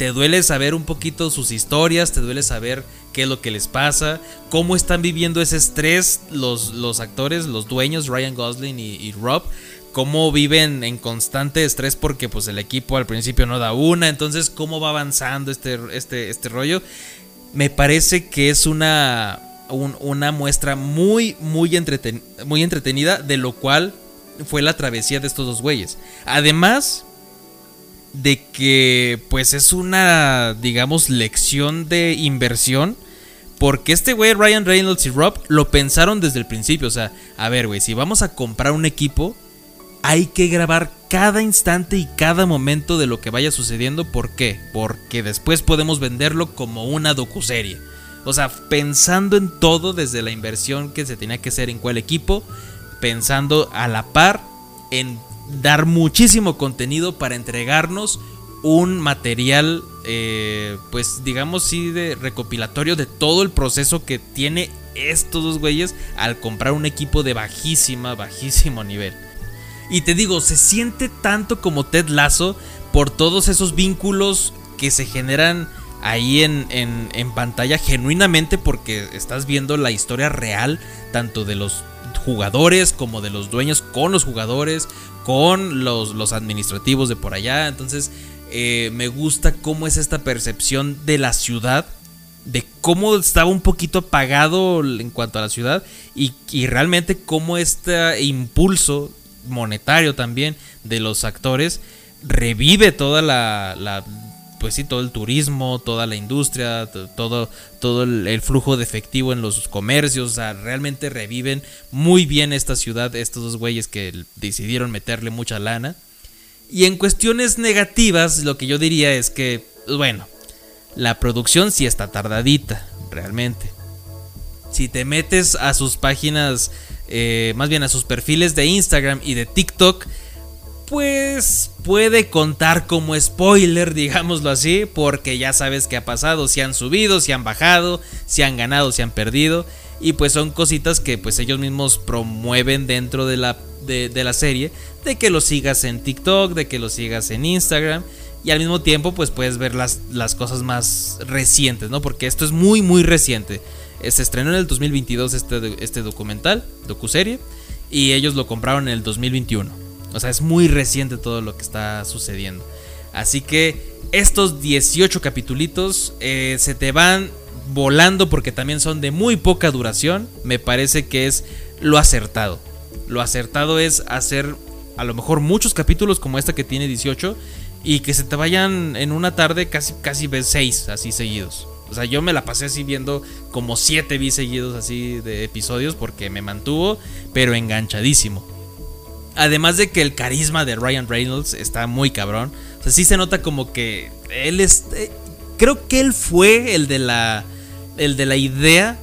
te duele saber un poquito sus historias, te duele saber qué es lo que les pasa, cómo están viviendo ese estrés los, los actores, los dueños, Ryan Gosling y Rob, cómo viven en constante estrés porque pues el equipo al principio no da una, entonces cómo va avanzando este, este, este rollo. Me parece que es una, un- una muestra muy, muy, entreten- muy entretenida de lo cual fue la travesía de estos dos güeyes. Además de que pues es una, digamos, lección de inversión. Porque este güey, Ryan Reynolds y Rob, lo pensaron desde el principio. O sea, a ver, güey, si vamos a comprar un equipo, hay que grabar cada instante y cada momento de lo que vaya sucediendo. ¿Por qué? Porque después podemos venderlo como una docuserie. O sea, pensando en todo desde la inversión que se tenía que hacer en cuál equipo, pensando a la par en dar muchísimo contenido para entregarnos un material, eh, pues digamos sí, de recopilatorio de todo el proceso que tiene estos dos güeyes al comprar un equipo de bajísima, bajísimo nivel. Y te digo, se siente tanto como Ted Lasso por todos esos vínculos que se generan ahí en, en- pantalla genuinamente porque estás viendo la historia real tanto de los jugadores como de los dueños con los jugadores, con los, los administrativos de por allá. Entonces eh, me gusta cómo es esta percepción de la ciudad de cómo estaba un poquito apagado en cuanto a la ciudad y, y realmente cómo este impulso monetario también de los actores revive toda la, pues sí, todo el turismo, toda la industria, to- todo, todo el, el flujo de efectivo en los comercios, o sea, realmente reviven muy bien esta ciudad, estos dos güeyes que decidieron meterle mucha lana. Y en cuestiones negativas, lo que yo diría es que, bueno, la producción sí está tardadita, realmente. Si te metes a sus páginas, eh, más bien a sus perfiles de Instagram y de TikTok, pues puede contar como spoiler, digámoslo así, porque ya sabes qué ha pasado, si han subido, si han bajado, si han ganado, si han perdido, y pues son cositas que pues ellos mismos promueven dentro de la, de, la serie, de que lo sigas en TikTok, de que lo sigas en Instagram, y al mismo tiempo pues puedes ver las, las cosas más recientes, ¿no? Porque esto es muy muy reciente. Eh, Se estrenó en el 2022 este, este documental, docuserie, y ellos lo compraron en el 2021. O sea, es muy reciente todo lo que está sucediendo. Así que estos 18 capitulitos eh, se te van volando porque también son de muy poca duración. Me parece que es lo acertado. Lo acertado es hacer a lo mejor muchos capítulos como este que tiene 18 y que se te vayan en una tarde casi casi ves 6 así seguidos. O sea, yo me la pasé así viendo como 7 vi seguidos así de episodios porque me mantuvo pero enganchadísimo. Además de que el carisma de Ryan Reynolds está muy cabrón. O sea, sí se nota como que él es. eh, creo que él fue el de la. El de la idea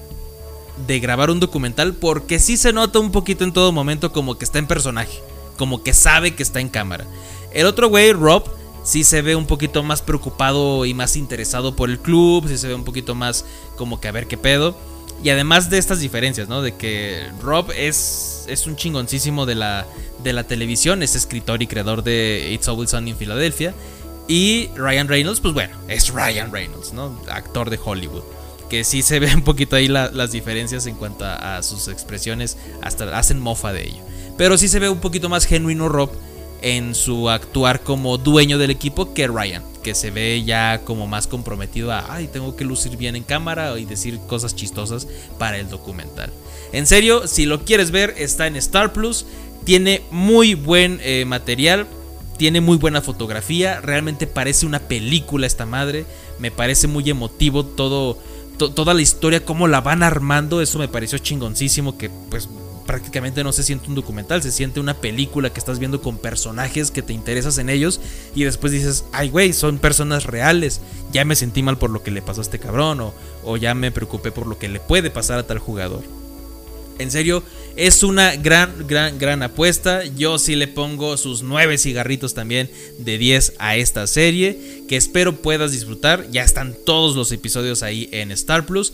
de grabar un documental. Porque sí se nota un poquito en todo momento como que está en personaje. Como que sabe que está en cámara. El otro güey, Rob, sí se ve un poquito más preocupado y más interesado por el club. Sí se ve un poquito más como que a ver qué pedo. Y además de estas diferencias, ¿no? De que Rob es, es un chingoncísimo de la, de la televisión, es escritor y creador de It's Always Sunny en Filadelfia. Y Ryan Reynolds, pues bueno, es Ryan Reynolds, ¿no? Actor de Hollywood. Que sí se ve un poquito ahí la- las diferencias en cuanto a, a sus expresiones, hasta hacen mofa de ello. Pero sí se ve un poquito más genuino Rob en su actuar como dueño del equipo que Ryan, que se ve ya como más comprometido a, ay, tengo que lucir bien en cámara y decir cosas chistosas para el documental. En serio, si lo quieres ver, está en Star Plus, tiene muy buen eh, material, tiene muy buena fotografía, realmente parece una película esta madre, me parece muy emotivo todo, to- toda la historia, cómo la van armando, eso me pareció chingoncísimo, que pues prácticamente no se siente un documental, se siente una película que estás viendo con personajes que te interesas en ellos y después dices, ay güey, son personas reales, ya me sentí mal por lo que le pasó a este cabrón o, o ya me preocupé por lo que le puede pasar a tal jugador. En serio, es una gran, gran, gran apuesta. Yo sí le pongo sus 9 cigarritos también de 10 a esta serie. Que espero puedas disfrutar. Ya están todos los episodios ahí en Star Plus.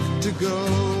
to go.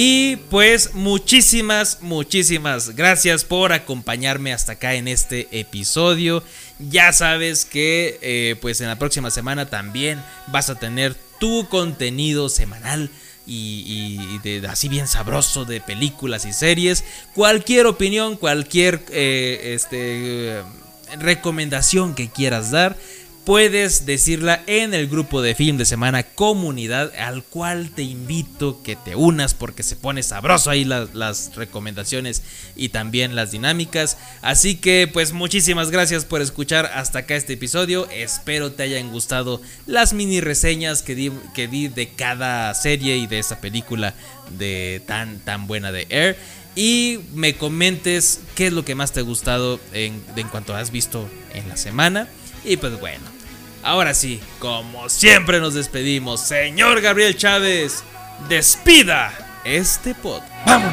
Y pues muchísimas, muchísimas gracias por acompañarme hasta acá en este episodio. Ya sabes que eh, pues en la próxima semana también vas a tener tu contenido semanal. Y, de, así bien sabroso de películas y series. Cualquier opinión, cualquier eh, este, recomendación que quieras dar, puedes decirla en el grupo de film de semana comunidad al cual te invito que te unas porque se pone sabroso ahí las, las, recomendaciones y también las dinámicas. Así que pues muchísimas gracias por escuchar hasta acá este episodio. Espero te hayan gustado las mini reseñas que di, que di de cada serie y de esa película de tan tan buena de Air. Y me comentes qué es lo que más te ha gustado en, en cuanto has visto en la semana. Y pues bueno Ahora sí, como siempre nos despedimos, señor Gabriel Chávez, despida este pod. ¡Vamos!